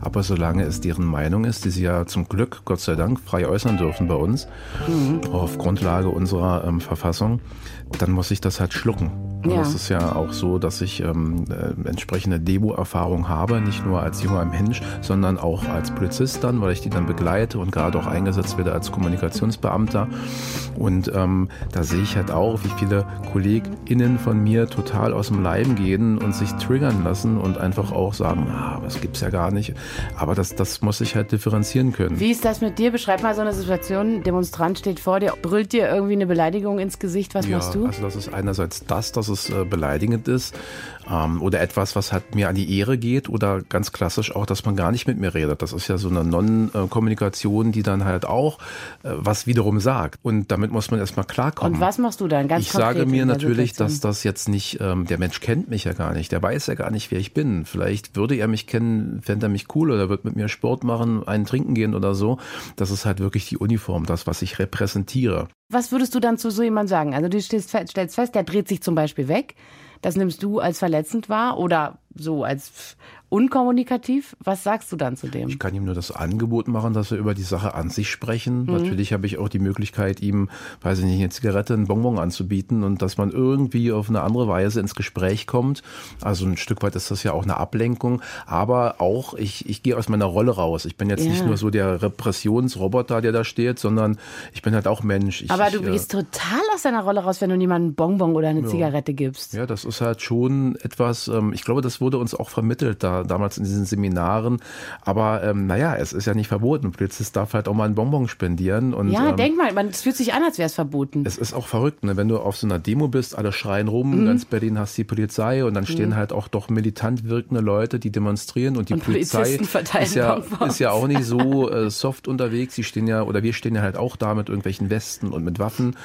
aber solange es deren Meinung ist, die sie ja zum Glück, Gott sei Dank, frei äußern dürfen bei uns, mhm. auf Grundlage unserer ähm, Verfassung, dann muss ich das halt schlucken. Ja. Das ist ja auch so, dass ich ähm, äh, entsprechende Demo-Erfahrung habe, nicht nur als junger Mensch, sondern auch als Polizist dann, weil ich die dann begleite und gerade auch eingesetzt werde als Kommunikationsbeamter. Und ähm, da sehe ich halt auch, wie viele KollegInnen von mir total aus dem Leim gehen und sich triggern lassen und einfach auch sagen, ah, das gibt's ja gar nicht. Aber das, das muss ich halt differenzieren können. Wie ist das mit dir? Beschreib mal so eine Situation. Demonstrant steht vor dir, brüllt dir irgendwie eine Beleidigung ins Gesicht. Was machst du? Also das ist einerseits das, dass es äh, beleidigend ist ähm, oder etwas, was halt mir an die Ehre geht oder ganz klassisch auch, dass man gar nicht mit mir redet. Das ist ja so eine Non-Kommunikation, die dann halt auch äh, was wiederum sagt. Und damit muss man erstmal klarkommen. Und was machst du dann ganz ich sage mir natürlich, dass das jetzt nicht, ähm, der Mensch kennt mich ja gar nicht, der weiß ja gar nicht, wer ich bin. Vielleicht würde er mich kennen, fände er mich cool oder wird mit mir Sport machen, einen trinken gehen oder so. Das ist halt wirklich die Uniform, das, was ich repräsentiere. Was würdest du dann zu so jemandem sagen? Also du stellst fest, der dreht sich zum Beispiel weg. Das nimmst du als verletzend wahr oder so als unkommunikativ. Was sagst du dann zu dem? Ich kann ihm nur das Angebot machen, dass wir über die Sache an sich sprechen. Mhm. Natürlich habe ich auch die Möglichkeit, ihm, weiß ich nicht, eine Zigarette, einen Bonbon anzubieten und dass man irgendwie auf eine andere Weise ins Gespräch kommt. Also ein Stück weit ist das ja auch eine Ablenkung. Aber auch, ich, ich gehe aus meiner Rolle raus. Ich bin jetzt Ja. nicht nur so der Repressionsroboter, der da steht, sondern ich bin halt auch Mensch. Ich, Aber du ich, äh, gehst total aus deiner Rolle raus, wenn du jemandem einen Bonbon oder eine Zigarette gibst. Ja, das ist halt schon etwas, ähm, ich glaube, das wurde uns auch vermittelt da damals in diesen Seminaren. Aber ähm, naja, es ist ja nicht verboten. Polizist darf halt auch mal einen Bonbon spendieren. Und, Ja, ähm, denk mal, man, es fühlt sich an, als wäre es verboten. es ist auch verrückt, ne? wenn du auf so einer Demo bist, alle schreien Mhm. rum, ganz Berlin hast die Polizei und dann stehen halt auch doch militant wirkende Leute, die demonstrieren und die Und Polizei ist ja, Bonbons. ist ja auch nicht so äh, soft unterwegs. Sie stehen ja, oder wir stehen ja halt auch da mit irgendwelchen Westen und mit Waffen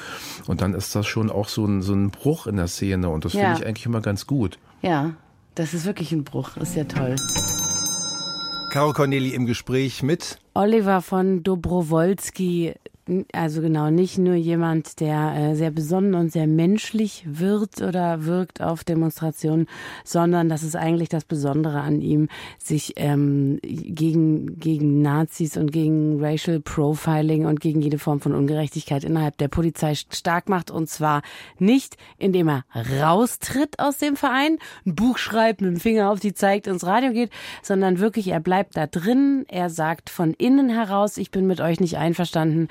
und dann ist das schon auch so ein, so ein Bruch in der Szene und das Ja. finde ich eigentlich immer ganz gut. Ja, das ist wirklich ein Bruch. Ist ja toll. Caro Corneli im Gespräch mit Oliver von Dobrowolski, also genau, nicht nur jemand, der äh, sehr besonnen und sehr menschlich wird oder wirkt auf Demonstrationen, sondern das ist eigentlich das Besondere an ihm, sich ähm, gegen, gegen Nazis und gegen Racial Profiling und gegen jede Form von Ungerechtigkeit innerhalb der Polizei stark macht. Und zwar nicht, indem er raustritt aus dem Verein, ein Buch schreibt, mit dem Finger auf die zeigt, ins Radio geht, sondern wirklich, er bleibt da drin, er sagt von innen heraus, ich bin mit euch nicht einverstanden.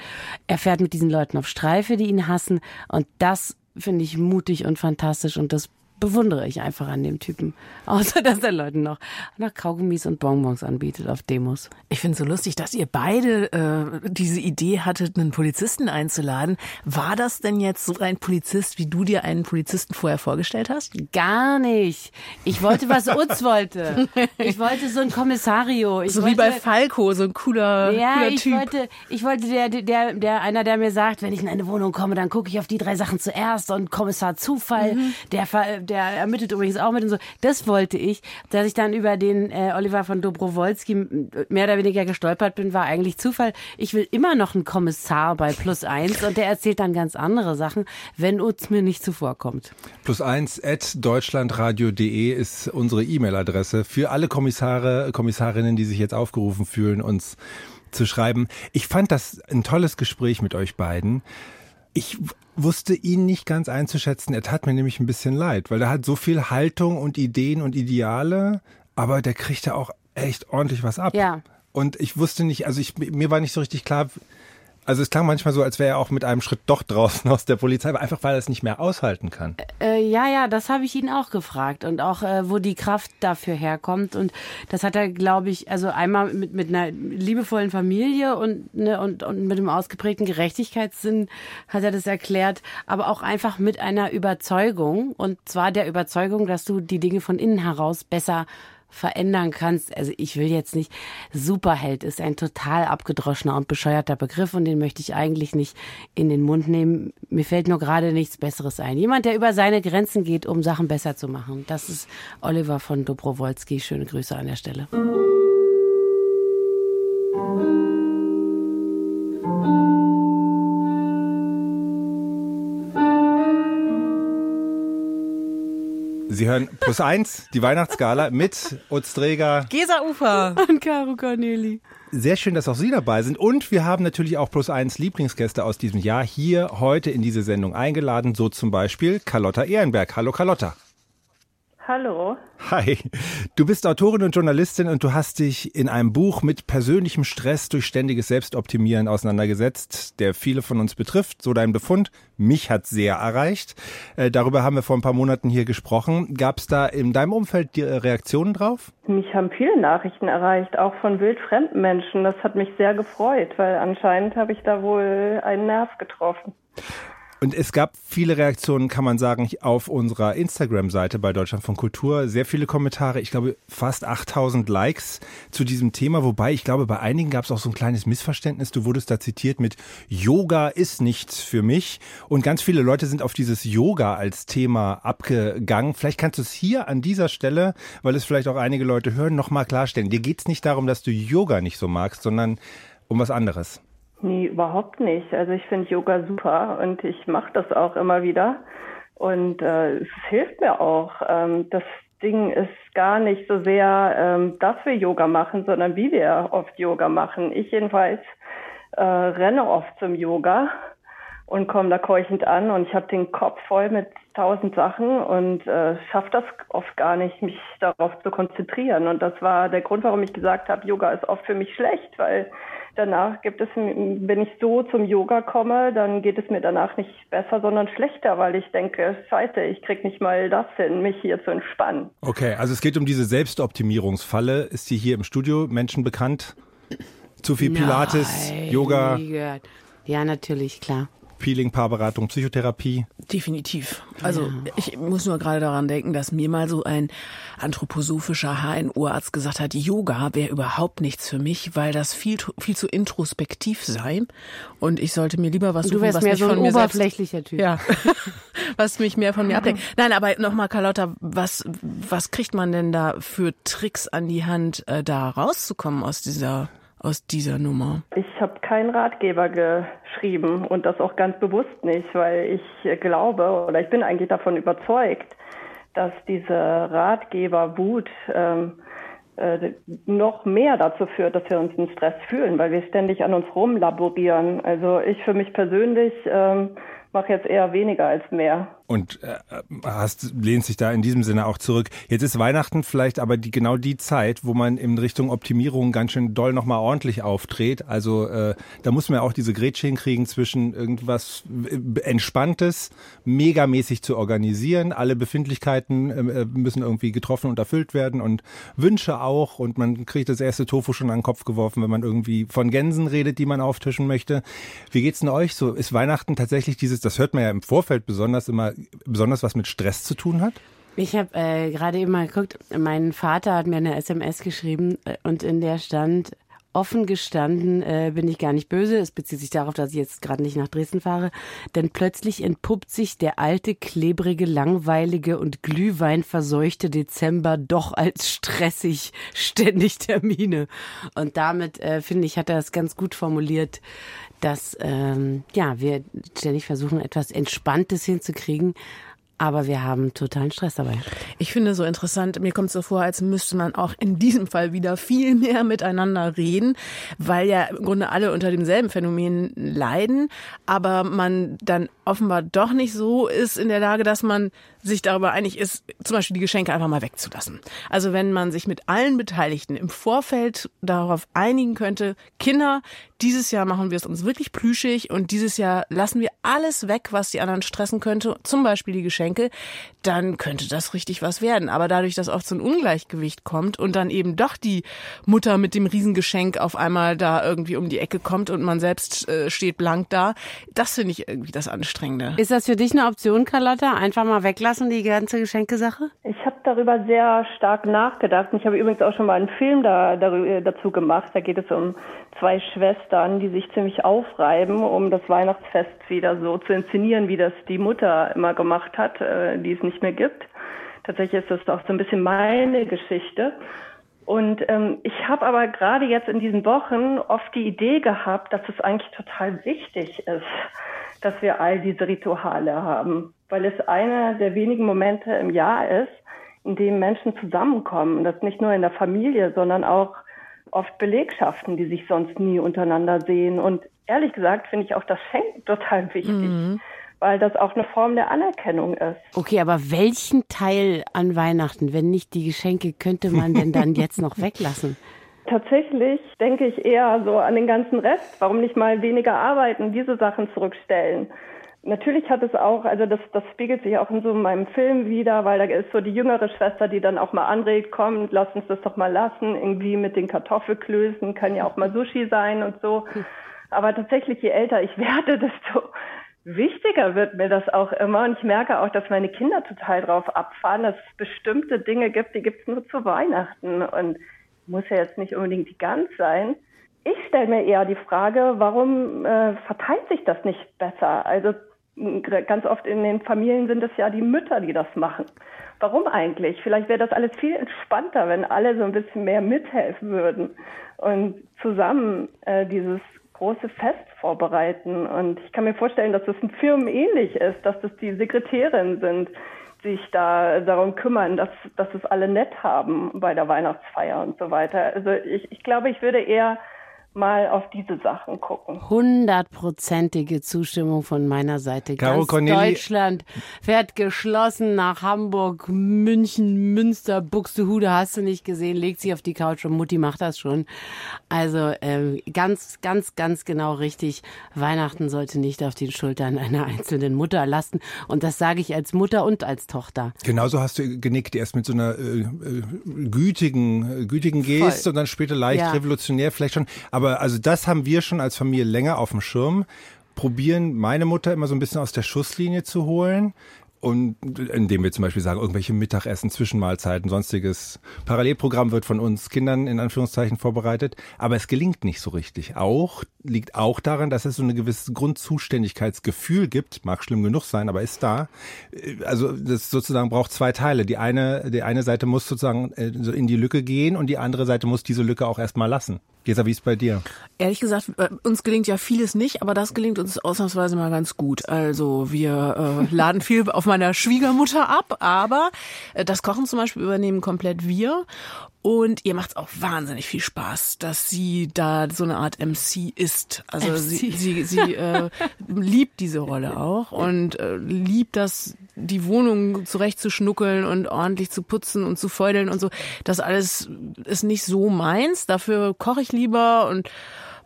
Er fährt mit diesen Leuten auf Streife, die ihn hassen. Und das finde ich mutig und fantastisch und das bewundere ich einfach an dem Typen. Außer, dass er Leuten noch, noch Kaugummis und Bonbons anbietet auf Demos. Ich finde es so lustig, dass ihr beide äh, diese Idee hattet, einen Polizisten einzuladen. War das denn jetzt so ein Polizist, wie du dir einen Polizisten vorher vorgestellt hast? Gar nicht. Ich wollte, was Utz wollte. Ich wollte so ein Kommissario. Ich so wollte, wie bei Falco, so ein cooler, Ja, cooler ich Typ. wollte, ich wollte der, der, der, einer, der mir sagt, wenn ich in eine Wohnung komme, dann gucke ich auf die drei Sachen zuerst und Kommissar Zufall, Mhm. der, ver- der ermittelt übrigens auch mit und so. Das wollte ich. Dass ich dann über den äh, Oliver von Dobrowolski mehr oder weniger gestolpert bin, war eigentlich Zufall. Ich will immer noch einen Kommissar bei Plus Eins und der erzählt dann ganz andere Sachen, wenn uns mir nicht zuvorkommt. plus eins at deutschlandradio.de ist unsere E-Mail-Adresse für alle Kommissare, Kommissarinnen, die sich jetzt aufgerufen fühlen, uns zu schreiben. Ich fand das ein tolles Gespräch mit euch beiden. Ich wusste ihn nicht ganz einzuschätzen. Er tat mir nämlich ein bisschen leid, weil er hat so viel Haltung und Ideen und Ideale, aber der kriegt ja auch echt ordentlich was ab. Ja. Und ich wusste nicht, also ich, mir war nicht so richtig klar, also es klang manchmal so, als wäre er auch mit einem Schritt doch draußen aus der Polizei, aber einfach weil er es nicht mehr aushalten kann. Äh, ja, ja, das habe ich ihn auch gefragt und auch, äh, wo die Kraft dafür herkommt. Und das hat er, glaube ich, also einmal mit, mit einer liebevollen Familie und, ne, und, und mit einem ausgeprägten Gerechtigkeitssinn hat er das erklärt, aber auch einfach mit einer Überzeugung und zwar der Überzeugung, dass du die Dinge von innen heraus besser verändern kannst. Also ich will jetzt nicht, Superheld ist ein total abgedroschener und bescheuerter Begriff und den möchte ich eigentlich nicht in den Mund nehmen. Mir fällt nur gerade nichts Besseres ein. Jemand, der über seine Grenzen geht, um Sachen besser zu machen. Das ist Oliver von Dobrowolski. Schöne Grüße an der Stelle. Sie hören Plus Eins, die Weihnachtsgala mit Utz Träger. Gesa Ufer. Und Caro Corneli. Sehr schön, dass auch Sie dabei sind. Und wir haben natürlich auch Plus Eins Lieblingsgäste aus diesem Jahr hier heute in diese Sendung eingeladen. So zum Beispiel Carlotta Ehrenberg. Hallo Carlotta. Hallo. Hi. Du bist Autorin und Journalistin und du hast dich in einem Buch mit persönlichem Stress durch ständiges Selbstoptimieren auseinandergesetzt, der viele von uns betrifft. So dein Befund. Mich hat sehr erreicht. Äh, darüber haben wir vor ein paar Monaten hier gesprochen. Gab es da in deinem Umfeld die Reaktionen drauf? Mich haben viele Nachrichten erreicht, auch von wildfremden Menschen. Das hat mich sehr gefreut, weil anscheinend habe ich da wohl einen Nerv getroffen. Und es gab viele Reaktionen, kann man sagen, auf unserer Instagram-Seite bei Deutschland von Kultur. Sehr viele Kommentare, ich glaube fast 8000 Likes zu diesem Thema. Wobei, ich glaube, bei einigen gab es auch so ein kleines Missverständnis. Du wurdest da zitiert mit Yoga ist nichts für mich. Und ganz viele Leute sind auf dieses Yoga als Thema abgegangen. Vielleicht kannst du es hier an dieser Stelle, weil es vielleicht auch einige Leute hören, nochmal klarstellen. Dir geht es nicht darum, dass du Yoga nicht so magst, sondern um was anderes. Nee, überhaupt nicht. Also ich finde Yoga super und ich mache das auch immer wieder. Und äh, es hilft mir auch. Ähm, das Ding ist gar nicht so sehr, ähm, dass wir Yoga machen, sondern wie wir oft Yoga machen. Ich jedenfalls äh, renne oft zum Yoga und komme da keuchend an und ich habe den Kopf voll mit tausend Sachen und äh, schaffe das oft gar nicht, mich darauf zu konzentrieren. Und das war der Grund, warum ich gesagt habe, Yoga ist oft für mich schlecht, weil danach gibt es, wenn ich so zum Yoga komme, dann geht es mir danach nicht besser, sondern schlechter, weil ich denke, scheiße, ich krieg nicht mal das hin, mich hier zu entspannen. Okay, also es geht um diese Selbstoptimierungsfalle. Ist die hier im Studio Menschen bekannt? Zu viel Pilates, Nein, Yoga, nie gehört. Ja, natürlich, klar. Peeling, Paarberatung, Psychotherapie. Definitiv. Also ich muss nur gerade daran denken, dass mir mal so ein anthroposophischer HNO-Arzt gesagt hat, Yoga wäre überhaupt nichts für mich, weil das viel, viel zu introspektiv sei. Und ich sollte mir lieber was Du suchen, wärst was mehr mich so ein von mir selbst oberflächlicher Typ. Ja. was mich mehr von mir ablenkt. Nein, aber nochmal, Carlotta, was, was kriegt man denn da für Tricks an die Hand, äh, da rauszukommen aus dieser, aus dieser Nummer? Ich habe keinen Ratgeber geschrieben und das auch ganz bewusst nicht, weil ich glaube oder ich bin eigentlich davon überzeugt, dass diese Ratgeberwut ähm, äh, noch mehr dazu führt, dass wir uns in Stress fühlen, weil wir ständig an uns rumlaborieren. Also ich für mich persönlich ähm, mache jetzt eher weniger als mehr. Und äh, hast, lehnst dich da in diesem Sinne auch zurück. Jetzt ist Weihnachten vielleicht aber die, genau die Zeit, wo man in Richtung Optimierung ganz schön doll nochmal ordentlich auftritt. Also äh, da muss man ja auch diese Grätsche hinkriegen zwischen irgendwas äh, Entspanntes, megamäßig zu organisieren. Alle Befindlichkeiten äh, müssen irgendwie getroffen und erfüllt werden und Wünsche auch. Und man kriegt das erste Tofu schon an den Kopf geworfen, wenn man irgendwie von Gänsen redet, die man auftischen möchte. Wie geht's denn euch so? Ist Weihnachten tatsächlich dieses, das hört man ja im Vorfeld besonders immer, besonders was mit Stress zu tun hat? Ich habe äh, gerade eben mal geguckt, mein Vater hat mir eine SMS geschrieben äh, und in der stand, offen gestanden äh, bin ich gar nicht böse. Es bezieht sich darauf, dass ich jetzt gerade nicht nach Dresden fahre. Denn plötzlich entpuppt sich der alte, klebrige, langweilige und glühweinverseuchte Dezember doch als stressig, ständig Termine. Und damit, äh, finde ich, hat er es ganz gut formuliert, dass ähm, ja wir ständig versuchen, etwas Entspanntes hinzukriegen. Aber wir haben totalen Stress dabei. Ich finde so interessant, mir kommt es so vor, als müsste man auch in diesem Fall wieder viel mehr miteinander reden, weil ja im Grunde alle unter demselben Phänomen leiden, aber man dann offenbar doch nicht so ist in der Lage, dass man sich darüber einig ist, zum Beispiel die Geschenke einfach mal wegzulassen. Also wenn man sich mit allen Beteiligten im Vorfeld darauf einigen könnte, Kinder, dieses Jahr machen wir es uns wirklich plüschig und dieses Jahr lassen wir alles weg, was die anderen stressen könnte, zum Beispiel die Geschenke, dann könnte das richtig was werden. Aber dadurch, dass oft so ein Ungleichgewicht kommt und dann eben doch die Mutter mit dem Riesengeschenk auf einmal da irgendwie um die Ecke kommt und man selbst äh, steht blank da, das finde ich irgendwie das Anstrengende. Ist das für dich eine Option, Carlotta? Einfach mal weglassen, die ganze Geschenkesache? Ich habe darüber sehr stark nachgedacht. Ich habe übrigens auch schon mal einen Film da, darüber, dazu gemacht. Da geht es um zwei Schwestern, die sich ziemlich aufreiben, um das Weihnachtsfest wieder so zu inszenieren, wie das die Mutter immer gemacht hat, äh, die es nicht mehr gibt. Tatsächlich ist das auch so ein bisschen meine Geschichte. Und ähm, ich habe aber gerade jetzt in diesen Wochen oft die Idee gehabt, dass es eigentlich total wichtig ist, dass wir all diese Rituale haben. Weil es einer der wenigen Momente im Jahr ist, in dem Menschen zusammenkommen. Und das nicht nur in der Familie, sondern auch oft Belegschaften, die sich sonst nie untereinander sehen. Und ehrlich gesagt finde ich auch das Schenken total wichtig. Mhm weil das auch eine Form der Anerkennung ist. Okay, aber welchen Teil an Weihnachten, wenn nicht die Geschenke, könnte man denn dann jetzt noch weglassen? Tatsächlich denke ich eher so an den ganzen Rest. Warum nicht mal weniger arbeiten, diese Sachen zurückstellen? Natürlich hat es auch, also das, das spiegelt sich auch in so meinem Film wieder, weil da ist so die jüngere Schwester, die dann auch mal anregt, komm, lass uns das doch mal lassen, irgendwie mit den Kartoffelklößen, kann ja auch mal Sushi sein und so. Aber tatsächlich, je älter ich werde, desto wichtiger wird mir das auch immer. Und ich merke auch, dass meine Kinder total drauf abfahren, dass es bestimmte Dinge gibt, die gibt es nur zu Weihnachten. Und muss ja jetzt nicht unbedingt die Gans sein. Ich stelle mir eher die Frage, warum äh, verteilt sich das nicht besser? Also ganz oft in den Familien sind es ja die Mütter, die das machen. Warum eigentlich? Vielleicht wäre das alles viel entspannter, wenn alle so ein bisschen mehr mithelfen würden und zusammen äh, dieses große Fest vorbereiten. Und ich kann mir vorstellen, dass das in Firmen ähnlich ist, dass das die Sekretärinnen sind, sich da darum kümmern, dass, dass es alle nett haben bei der Weihnachtsfeier und so weiter. Also ich, ich glaube, ich würde eher mal auf diese Sachen gucken. Hundertprozentige Zustimmung von meiner Seite. Caro Ganz Corneli. Deutschland fährt geschlossen nach Hamburg, München, Münster, Buxtehude, hast du nicht gesehen, legt sich auf die Couch und Mutti macht das schon. Also ähm, ganz, ganz, ganz genau richtig. Weihnachten sollte nicht auf den Schultern einer einzelnen Mutter lasten. Und das sage ich als Mutter und als Tochter. Genauso hast du genickt, erst mit so einer äh, äh gütigen, äh, gütigen Geste Voll. und dann später leicht Ja. revolutionär vielleicht schon. Aber also das haben wir schon als Familie länger auf dem Schirm. Probieren meine Mutter immer so ein bisschen aus der Schusslinie zu holen. Und indem wir zum Beispiel sagen, irgendwelche Mittagessen, Zwischenmahlzeiten, sonstiges Parallelprogramm wird von uns Kindern in Anführungszeichen vorbereitet. Aber es gelingt nicht so richtig. Auch liegt auch daran, dass es so ein gewisses Grundzuständigkeitsgefühl gibt. Mag schlimm genug sein, aber ist da. Also das sozusagen braucht zwei Teile. Die eine, die eine Seite muss sozusagen äh, in die Lücke gehen und die andere Seite muss diese Lücke auch erstmal lassen. Gesa, wie ist bei dir? Ehrlich gesagt, äh, uns gelingt ja vieles nicht, aber das gelingt uns ausnahmsweise mal ganz gut. Also wir äh, laden viel auf meiner Schwiegermutter ab, aber äh, das Kochen zum Beispiel übernehmen komplett wir. Und ihr macht auch wahnsinnig viel Spaß, dass sie da so eine Art MC ist. Also MC. sie, sie, sie äh, liebt diese Rolle auch und äh, liebt das, die Wohnung zurechtzuschnuckeln und ordentlich zu putzen und zu feudeln und so. Das alles ist nicht so meins. Dafür koche ich lieber und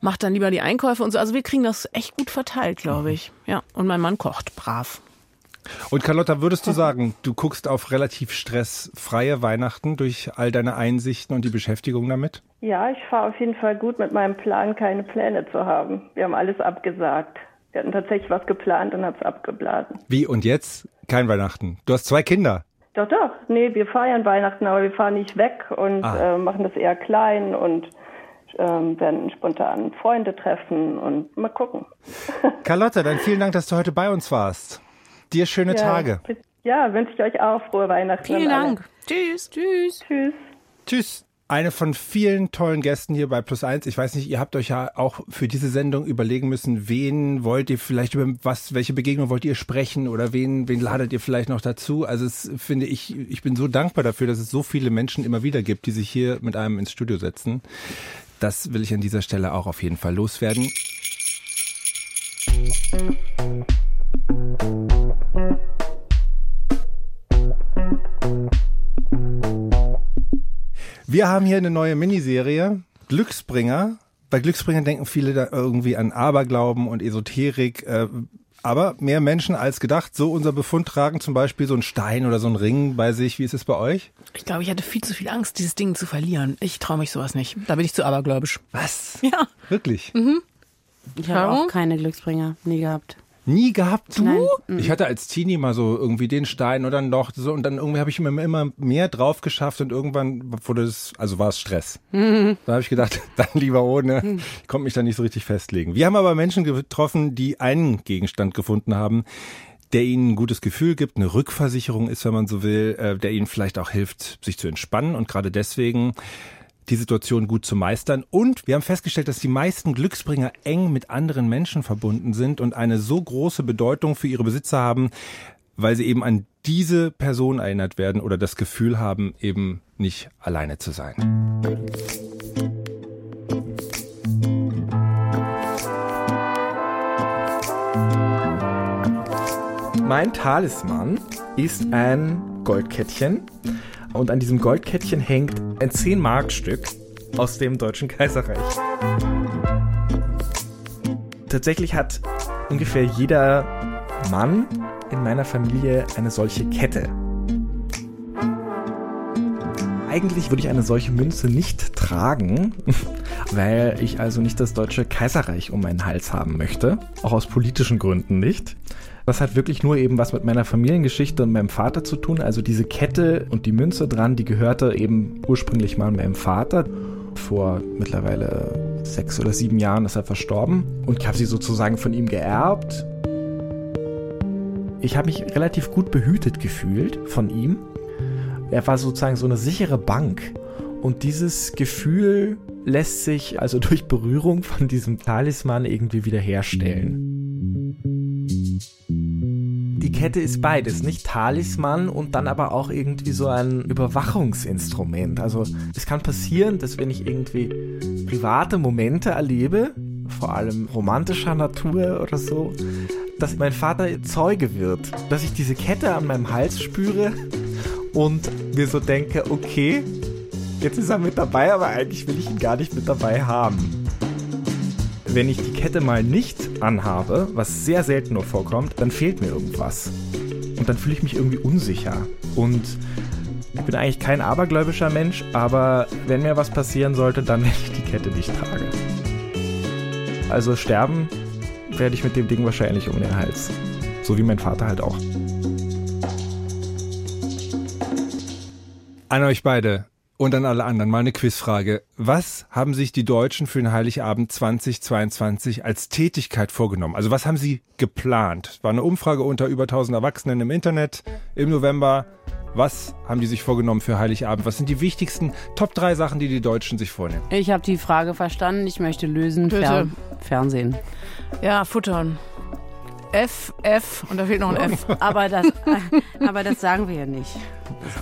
mache dann lieber die Einkäufe und so. Also wir kriegen das echt gut verteilt, glaube ich. Ja. Und mein Mann kocht brav. Und Carlotta, würdest du sagen, du guckst auf relativ stressfreie Weihnachten durch all deine Einsichten und die Beschäftigung damit? Ja, ich fahre auf jeden Fall gut mit meinem Plan, keine Pläne zu haben. Wir haben alles abgesagt. Wir hatten tatsächlich was geplant und haben es abgeblasen. Wie und jetzt? Kein Weihnachten. Du hast zwei Kinder. Doch, doch. Nee, wir feiern Weihnachten, aber wir fahren nicht weg und Ah. äh, machen das eher klein und ähm, werden spontan Freunde treffen und mal gucken. Carlotta, dann vielen Dank, dass du heute bei uns warst. Dir schöne ja, Tage. Ja, wünsche ich euch auch frohe Weihnachten. Vielen. Dank. Tschüss. Tschüss. Tschüss. Tschüss. Eine von vielen tollen Gästen hier bei Plus Eins. Ich weiß nicht, ihr habt euch ja auch für diese Sendung überlegen müssen, wen wollt ihr vielleicht über was, welche Begegnung wollt ihr sprechen oder wen, wen ladet ihr vielleicht noch dazu? Also es finde ich, ich bin so dankbar dafür, dass es so viele Menschen immer wieder gibt, die sich hier mit einem ins Studio setzen. Das will ich an dieser Stelle auch auf jeden Fall loswerden. Wir haben hier eine neue Miniserie, Glücksbringer. Bei Glücksbringern denken viele da irgendwie an Aberglauben und Esoterik. Äh, aber mehr Menschen als gedacht. So unser Befund tragen zum Beispiel so einen Stein oder so einen Ring bei sich. Wie ist es bei euch? Ich glaube, ich hatte viel zu viel Angst, dieses Ding zu verlieren. Ich traue mich sowas nicht. Da bin ich zu abergläubisch. Was? Ja. Wirklich? Ich habe auch keine Glücksbringer nie gehabt. Nie gehabt? Nein. Ich hatte als Teenie mal so irgendwie den Stein oder noch so und dann irgendwie habe ich immer, immer mehr drauf geschafft und irgendwann wurde es, also war es Stress. Da habe ich gedacht, dann lieber ohne. Ich konnte mich da nicht so richtig festlegen. Wir haben aber Menschen getroffen, die einen Gegenstand gefunden haben, der ihnen ein gutes Gefühl gibt, eine Rückversicherung ist, wenn man so will, äh, der ihnen vielleicht auch hilft, sich zu entspannen und gerade deswegen die Situation gut zu meistern. Und wir haben festgestellt, dass die meisten Glücksbringer eng mit anderen Menschen verbunden sind und eine so große Bedeutung für ihre Besitzer haben, weil sie eben an diese Person erinnert werden oder das Gefühl haben, eben nicht alleine zu sein. Mein Talisman ist ein Goldkettchen und an diesem Goldkettchen hängt ein 10-Mark-Stück aus dem Deutschen Kaiserreich. Tatsächlich hat ungefähr jeder Mann in meiner Familie eine solche Kette. Eigentlich würde ich eine solche Münze nicht tragen, weil ich also nicht das deutsche Kaiserreich um meinen Hals haben möchte. Auch aus politischen Gründen nicht. Das hat wirklich nur eben was mit meiner Familiengeschichte und meinem Vater zu tun. Also diese Kette und die Münze dran, die gehörte eben ursprünglich mal meinem Vater. Vor mittlerweile sechs oder sieben Jahren ist er verstorben und ich habe sie sozusagen von ihm geerbt. Ich habe mich relativ gut behütet gefühlt von ihm. Er war sozusagen so eine sichere Bank. Und dieses Gefühl lässt sich also durch Berührung von diesem Talisman irgendwie wiederherstellen. Die Kette ist beides, nicht Talisman und dann aber auch irgendwie so ein Überwachungsinstrument. Also es kann passieren, dass wenn ich irgendwie private Momente erlebe, vor allem romantischer Natur oder so, dass mein Vater Zeuge wird, dass ich diese Kette an meinem Hals spüre und mir so denke, okay, jetzt ist er mit dabei, aber eigentlich will ich ihn gar nicht mit dabei haben. Wenn ich die Kette mal nicht anhabe, was sehr selten nur vorkommt, dann fehlt mir irgendwas. Und dann fühle ich mich irgendwie unsicher. Und ich bin eigentlich kein abergläubischer Mensch, aber wenn mir was passieren sollte, dann wenn ich die Kette nicht trage. Also sterben werde ich mit dem Ding wahrscheinlich um den Hals. So wie mein Vater halt auch. An euch beide und an alle anderen mal eine Quizfrage. Was haben sich die Deutschen für den Heiligabend 2022 als Tätigkeit vorgenommen? Also was haben sie geplant? War eine Umfrage unter über 1000 Erwachsenen im Internet im November. Was haben die sich vorgenommen für Heiligabend? Was sind die wichtigsten Top 3 Sachen, die die Deutschen sich vornehmen? Ich habe die Frage verstanden. Ich möchte lösen. Bitte. Fer Fernsehen. Ja, futtern. F, F und da fehlt noch ein F. Aber das, aber das sagen wir ja nicht.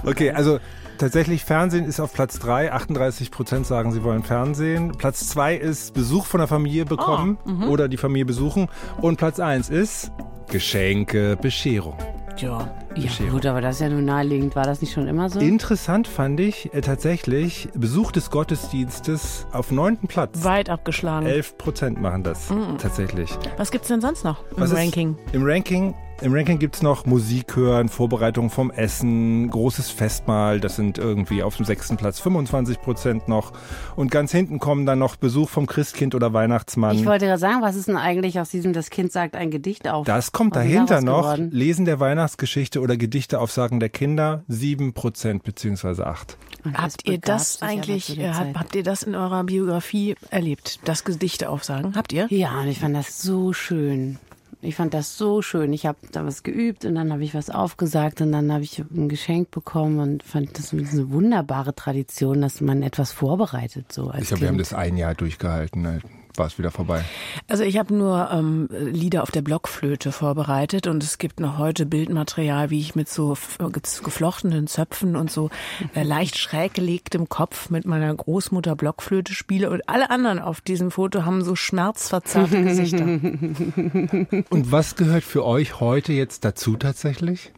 Okay, also tatsächlich Fernsehen ist auf Platz 3. 38 Prozent sagen, sie wollen Fernsehen. Platz 2 ist Besuch von der Familie bekommen oder die Familie besuchen. Und Platz 1 ist Geschenke, Bescherung. Ja. Ja gut, aber das ist ja nur naheliegend. War das nicht schon immer so? Interessant fand ich äh, tatsächlich Besuch des Gottesdienstes auf neunten Platz. Weit abgeschlagen. 11 Prozent machen das tatsächlich. Was gibt's denn sonst noch im Was ist- Ranking? Im Ranking, im Ranking gibt's noch Musik hören, Vorbereitung vom Essen, großes Festmahl, das sind irgendwie auf dem sechsten Platz 25 Prozent noch. Und ganz hinten kommen dann noch Besuch vom Christkind oder Weihnachtsmann. Ich wollte gerade sagen, was ist denn eigentlich aus diesem, das Kind sagt ein Gedicht auf? das kommt dahinter noch. geworden? Lesen der Weihnachtsgeschichte oder Gedichte auf Sagen der Kinder, 7 Prozent beziehungsweise 8. Und Habt ihr das eigentlich, der äh, habt, habt ihr das in eurer Biografie erlebt? Das Gedichte aufsagen? Habt ihr? Ja, und ich fand das so schön. Ich fand das so schön. Ich habe da was geübt und dann habe ich was aufgesagt und dann habe ich ein Geschenk bekommen und fand das eine wunderbare Tradition, dass man etwas vorbereitet so als Ich glaube, wir haben das ein Jahr durchgehalten, dann war es wieder vorbei. Also ich habe nur ähm, Lieder auf der Blockflöte vorbereitet und es gibt noch heute Bildmaterial, wie ich mit so ge- geflochtenen Zöpfen und so äh, leicht schräg gelegtem Kopf mit meiner Großmutter Blockflöte spiele und alle anderen auf diesem Foto haben so schmerzverzerrte Gesichter. Und was gehört für euch heute jetzt dazu tatsächlich?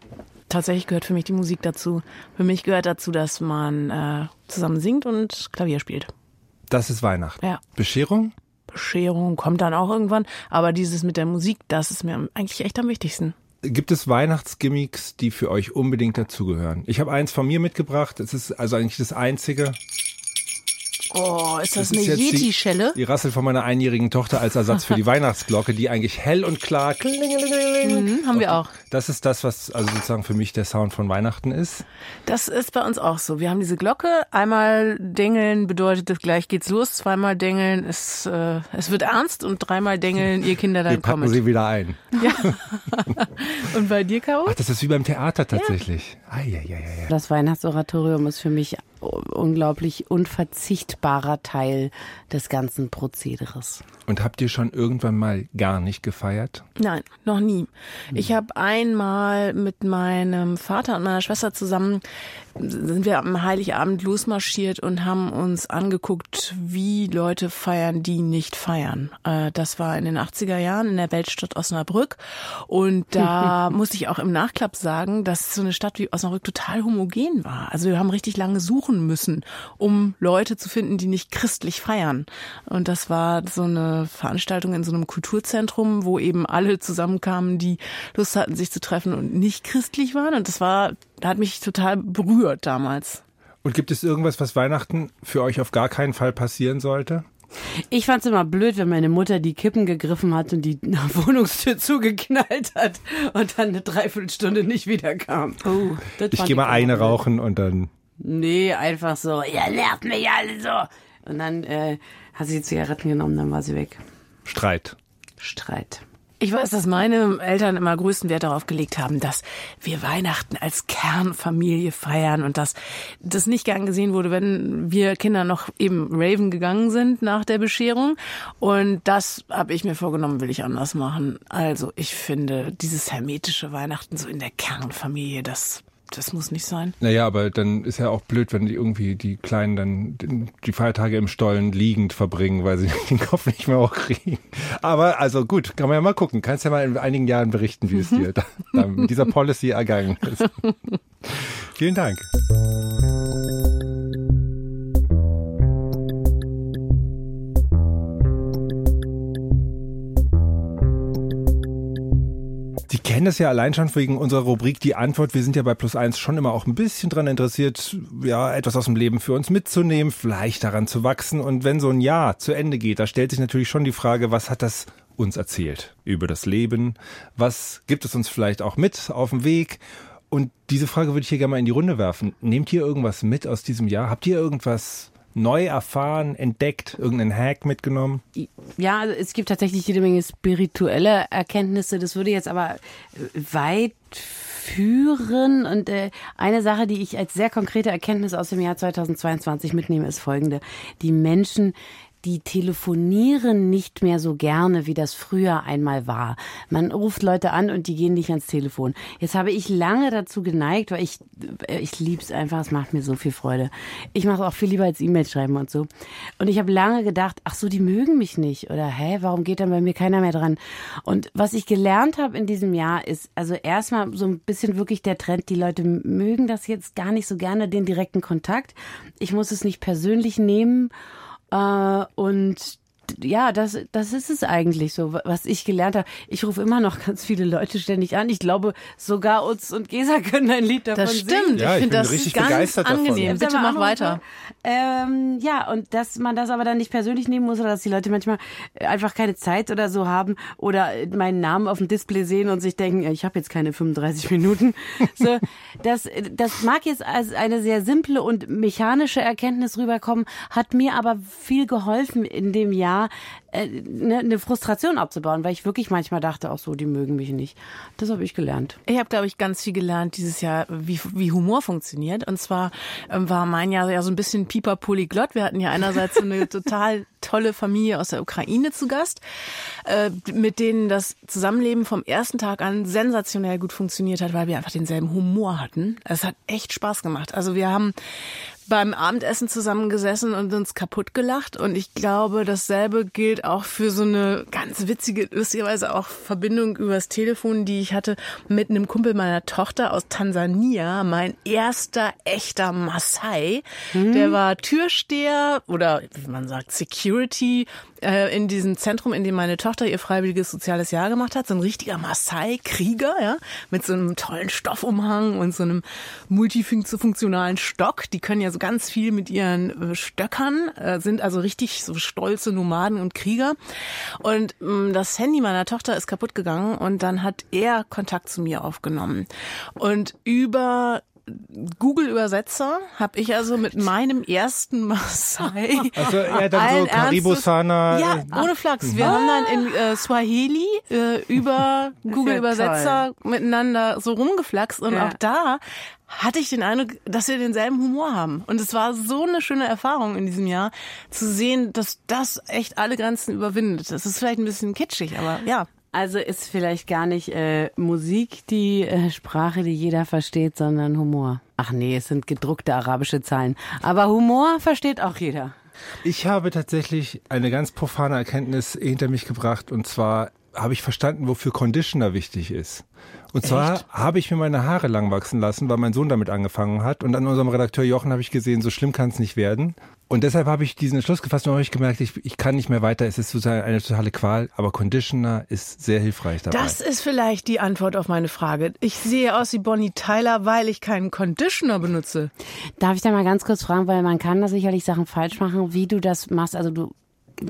Tatsächlich gehört für mich die Musik dazu. Für mich gehört dazu, dass man äh, zusammen singt und Klavier spielt. Das ist Weihnachten. Ja. Bescherung? Bescherung kommt dann auch irgendwann, aber dieses mit der Musik, das ist mir eigentlich echt am wichtigsten. Gibt es Weihnachtsgimmicks, die für euch unbedingt dazugehören? Ich habe eins von mir mitgebracht. Es ist also eigentlich das einzige. Oh, ist das, Das ist eine jetzt die- Yeti-Schelle? Die Rassel von meiner einjährigen Tochter als Ersatz für die Weihnachtsglocke, die eigentlich hell und klar klingelingeling. Mhm, haben wir auch. Das ist das, was also sozusagen für mich der Sound von Weihnachten ist. Das ist bei uns auch so. Wir haben diese Glocke. Einmal dengeln bedeutet, es gleich geht's los. Zweimal dengeln, es, äh, es wird ernst. Und dreimal dengeln, ihr Kinder Wir dann packen kommen. sie wieder ein. Und bei dir, Caro? Ach, das ist wie beim Theater tatsächlich. Ah, ja, ja, ja, ja. Das Weihnachtsoratorium ist für mich unglaublich unverzichtbarer Teil des ganzen Prozederes. Und habt ihr schon irgendwann mal gar nicht gefeiert? Nein, noch nie. Ich habe einmal mit meinem Vater und meiner Schwester zusammen sind wir am Heiligabend losmarschiert und haben uns angeguckt, wie Leute feiern, die nicht feiern. Äh, das war in den 80er Jahren in der Weltstadt Osnabrück und da muss ich auch im Nachklapp sagen, dass so eine Stadt wie Osnabrück total homogen war. Also wir haben richtig lange suchen müssen, um Leute zu finden, die nicht christlich feiern. Und das war so eine Veranstaltung in so einem Kulturzentrum, wo eben alle zusammenkamen, die Lust hatten, sich zu treffen und nicht christlich waren. Und das war, hat mich total berührt damals. Und gibt es irgendwas, was Weihnachten für euch auf gar keinen Fall passieren sollte? Ich fand's immer blöd, wenn meine Mutter die Kippen gegriffen hat und die Wohnungstür zugeknallt hat und dann eine Dreiviertelstunde nicht wiederkam. Oh, ich gehe mal eine rauchen und dann. Nee, einfach so, ihr nervt mich alle so. Und dann äh, hat sie die Zigaretten genommen, dann war sie weg. Streit. Streit. Ich weiß, dass meine Eltern immer größten Wert darauf gelegt haben, dass wir Weihnachten als Kernfamilie feiern und dass das nicht gern gesehen wurde, wenn wir Kinder noch eben Raven gegangen sind nach der Bescherung. Und das habe ich mir vorgenommen, will ich anders machen. Also ich finde dieses hermetische Weihnachten so in der Kernfamilie, das das muss nicht sein. Naja, aber dann ist ja auch blöd, wenn die irgendwie die Kleinen dann die Feiertage im Stollen liegend verbringen, weil sie den Kopf nicht mehr hochkriegen. Aber also gut, kann man ja mal gucken. Kannst ja mal in einigen Jahren berichten, wie es dir da, da mit dieser Policy ergangen ist. Vielen Dank. Sie kennen das ja allein schon wegen unserer Rubrik Die Antwort. Wir sind ja bei Plus Eins schon immer auch ein bisschen daran interessiert, ja, etwas aus dem Leben für uns mitzunehmen, vielleicht daran zu wachsen. Und wenn so ein Jahr zu Ende geht, da stellt sich natürlich schon die Frage, was hat das uns erzählt über das Leben? Was gibt es uns vielleicht auch mit auf dem Weg? Und diese Frage würde ich hier gerne mal in die Runde werfen. Nehmt ihr irgendwas mit aus diesem Jahr? Habt ihr irgendwas neu erfahren, entdeckt, irgendeinen Hack mitgenommen? Ja, also es gibt tatsächlich jede Menge spirituelle Erkenntnisse. Das würde jetzt aber äh, weit führen. Und äh, eine Sache, die ich als sehr konkrete Erkenntnis aus dem Jahr 2022 mitnehme, ist folgende. Die Menschen die telefonieren nicht mehr so gerne, wie das früher einmal war. Man ruft Leute an und die gehen nicht ans Telefon. Jetzt habe ich lange dazu geneigt, weil ich, äh, ich liebe es einfach, es macht mir so viel Freude. Ich mache auch viel lieber als E-Mail schreiben und so. Und ich habe lange gedacht, ach so, die mögen mich nicht. Oder hä, warum geht dann bei mir keiner mehr dran? Und was ich gelernt habe in diesem Jahr ist, also erstmal so ein bisschen wirklich der Trend, die Leute mögen das jetzt gar nicht so gerne, den direkten Kontakt. Ich muss es nicht persönlich nehmen. Äh, und ja, das, das ist es eigentlich so, was ich gelernt habe. Ich rufe immer noch ganz viele Leute ständig an. Ich glaube, sogar uns und Gesa können ein Lied davon Das stimmt. Singen. Ja, ich finde das richtig ganz angenehm. Davon. Bitte mach weiter. Ähm, ja, und dass man das aber dann nicht persönlich nehmen muss oder dass die Leute manchmal einfach keine Zeit oder so haben oder meinen Namen auf dem Display sehen und sich denken, ich habe jetzt keine 35 Minuten. So, das, das mag jetzt als eine sehr simple und mechanische Erkenntnis rüberkommen, hat mir aber viel geholfen in dem Jahr, eine, eine Frustration abzubauen, weil ich wirklich manchmal dachte, auch so, die mögen mich nicht. Das habe ich gelernt. Ich habe, glaube ich, ganz viel gelernt dieses Jahr, wie, wie Humor funktioniert. Und zwar ähm, war mein Jahr ja so ein bisschen Pieper Polyglott. Wir hatten ja einerseits so eine total tolle Familie aus der Ukraine zu Gast, äh, mit denen das Zusammenleben vom ersten Tag an sensationell gut funktioniert hat, weil wir einfach denselben Humor hatten. Es hat echt Spaß gemacht. Also wir haben beim Abendessen zusammengesessen und uns kaputt gelacht. Und ich glaube, dasselbe gilt auch für so eine ganz witzige, lustigerweise auch Verbindung übers Telefon, die ich hatte mit einem Kumpel meiner Tochter aus Tansania. Mein erster echter Maasai. Mhm. Der war Türsteher oder wie man sagt, Security äh, in diesem Zentrum, in dem meine Tochter ihr freiwilliges soziales Jahr gemacht hat. So ein richtiger Maasai-Krieger, ja, mit so einem tollen Stoffumhang und so einem multifunktionalen Stock. Die können ja so ganz viel mit ihren äh, Stöckern, äh, sind also richtig so stolze Nomaden und Krieger. Und mm, das Handy meiner Tochter ist kaputt gegangen und dann hat er Kontakt zu mir aufgenommen. Und über Google-Übersetzer habe ich also mit meinem ersten Maasai. Also er dann so Karibusana. Ja, ohne Flachs. Wir haben dann in äh, Swahili äh, über Google-Übersetzer miteinander so rumgeflaxt und Ja. auch da hatte ich den Eindruck, dass wir denselben Humor haben. Und es war so eine schöne Erfahrung in diesem Jahr, zu sehen, dass das echt alle Grenzen überwindet. Das ist vielleicht ein bisschen kitschig, aber ja. Also ist vielleicht gar nicht äh, Musik die äh, Sprache, die jeder versteht, sondern Humor. Ach nee, es sind gedruckte arabische Zahlen. Aber Humor versteht auch jeder. Ich habe tatsächlich eine ganz profane Erkenntnis hinter mich gebracht und zwar habe ich verstanden, wofür Conditioner wichtig ist. Und zwar habe ich mir meine Haare lang wachsen lassen, weil mein Sohn damit angefangen hat. Und an unserem Redakteur Jochen habe ich gesehen, so schlimm kann es nicht werden. Und deshalb habe ich diesen Entschluss gefasst und habe ich gemerkt, ich, ich kann nicht mehr weiter. Es ist sozusagen eine totale Qual, aber Conditioner ist sehr hilfreich dabei. Das ist vielleicht die Antwort auf meine Frage. Ich sehe aus wie Bonnie Tyler, weil ich keinen Conditioner benutze. Darf ich da mal ganz kurz fragen, weil man kann da sicherlich Sachen falsch machen, wie du das machst. Also du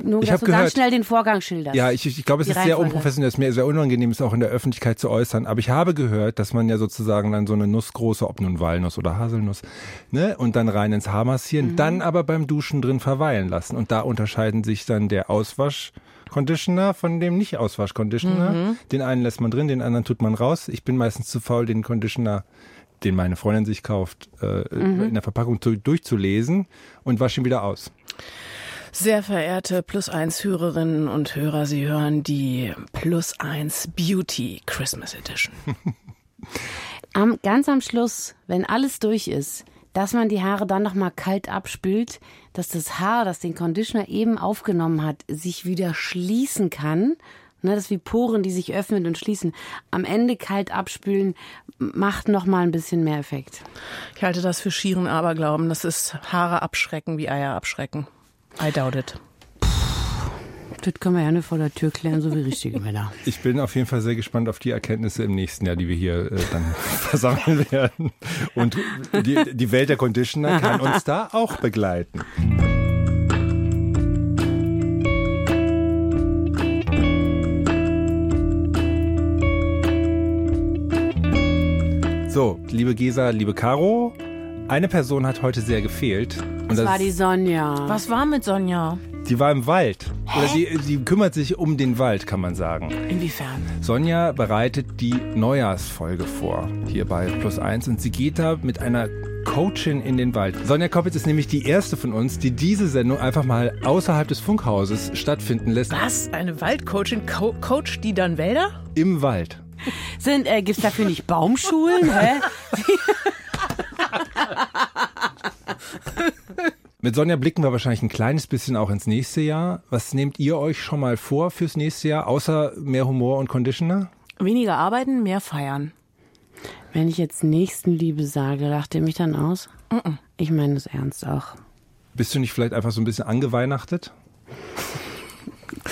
nur, Ich dass du ganz gehört- schnell den Vorgang schilderst. Ja, ich, ich glaube, es ist sehr unprofessionell, es ist mir sehr unangenehm, es auch in der Öffentlichkeit zu äußern. Aber ich habe gehört, dass man ja sozusagen dann so eine Nussgroße, ob nun Walnuss oder Haselnuss, ne, und dann rein ins Haar massieren, Mhm. dann aber beim Duschen drin verweilen lassen. Und da unterscheiden sich dann der Auswasch-Conditioner von dem Nicht-Auswasch-Conditioner. Mhm. Den einen lässt man drin, den anderen tut man raus. Ich bin meistens zu faul, den Conditioner den meine Freundin sich kauft, äh, Mhm. in der Verpackung zu, durchzulesen und wasche ihn wieder aus. Sehr verehrte Plus eins Hörerinnen und Hörer, Sie hören die Plus eins Beauty Christmas Edition. Am, ganz am Schluss, wenn alles durch ist, dass man die Haare dann nochmal kalt abspült, dass das Haar, das den Conditioner eben aufgenommen hat, sich wieder schließen kann. Ne, das ist wie Poren, die sich öffnen und schließen. Am Ende kalt abspülen macht nochmal ein bisschen mehr Effekt. Ich halte das für schieren Aberglauben. Das ist Haare abschrecken wie Eier abschrecken. I doubt it. Das können wir ja nur vor der Tür klären, so wie richtige Männer. Ich bin auf jeden Fall sehr gespannt auf die Erkenntnisse im nächsten Jahr, die wir hier äh, dann versammeln werden. Und die, die Welt der Conditioner kann uns da auch begleiten. So, liebe Gesa, liebe Caro, eine Person hat heute sehr gefehlt. Und Das war die Sonja. Was war mit Sonja? die war im Wald. Oder sie, sie kümmert sich um den Wald, kann man sagen. Inwiefern? Sonja bereitet die Neujahrsfolge vor, hier bei Plus Eins. Und sie geht da mit einer Coachin in den Wald. Sonja Koppitz ist nämlich die erste von uns, die diese Sendung einfach mal außerhalb des Funkhauses stattfinden lässt. Was? Eine Waldcoachin? Co coacht die dann Wälder? Im Wald. Sind, äh, gibt's dafür nicht Baumschulen? Hä? Mit Sonja blicken wir wahrscheinlich ein kleines bisschen auch ins nächste Jahr. Was nehmt ihr euch schon mal vor fürs nächste Jahr, außer mehr Humor und Conditioner? Weniger arbeiten, mehr feiern. Wenn ich jetzt Nächstenliebe sage, lacht ihr mich dann aus? Ich meine das ernst auch. Bist du nicht vielleicht einfach so ein bisschen angeweihnachtet?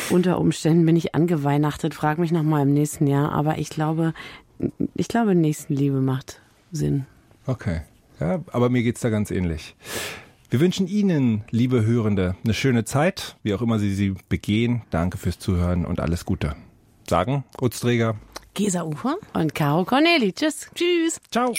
Unter Umständen bin ich angeweihnachtet, frag mich noch mal im nächsten Jahr, aber ich glaube, ich glaube, Nächstenliebe macht Sinn. Okay. Ja, aber mir geht's da ganz ähnlich. Wir wünschen Ihnen, liebe Hörende, eine schöne Zeit, wie auch immer Sie sie begehen. Danke fürs Zuhören und alles Gute. Sagen, Utzträger. Gesa Ufer? Und Caro Corneli, tschüss. Tschüss. Ciao.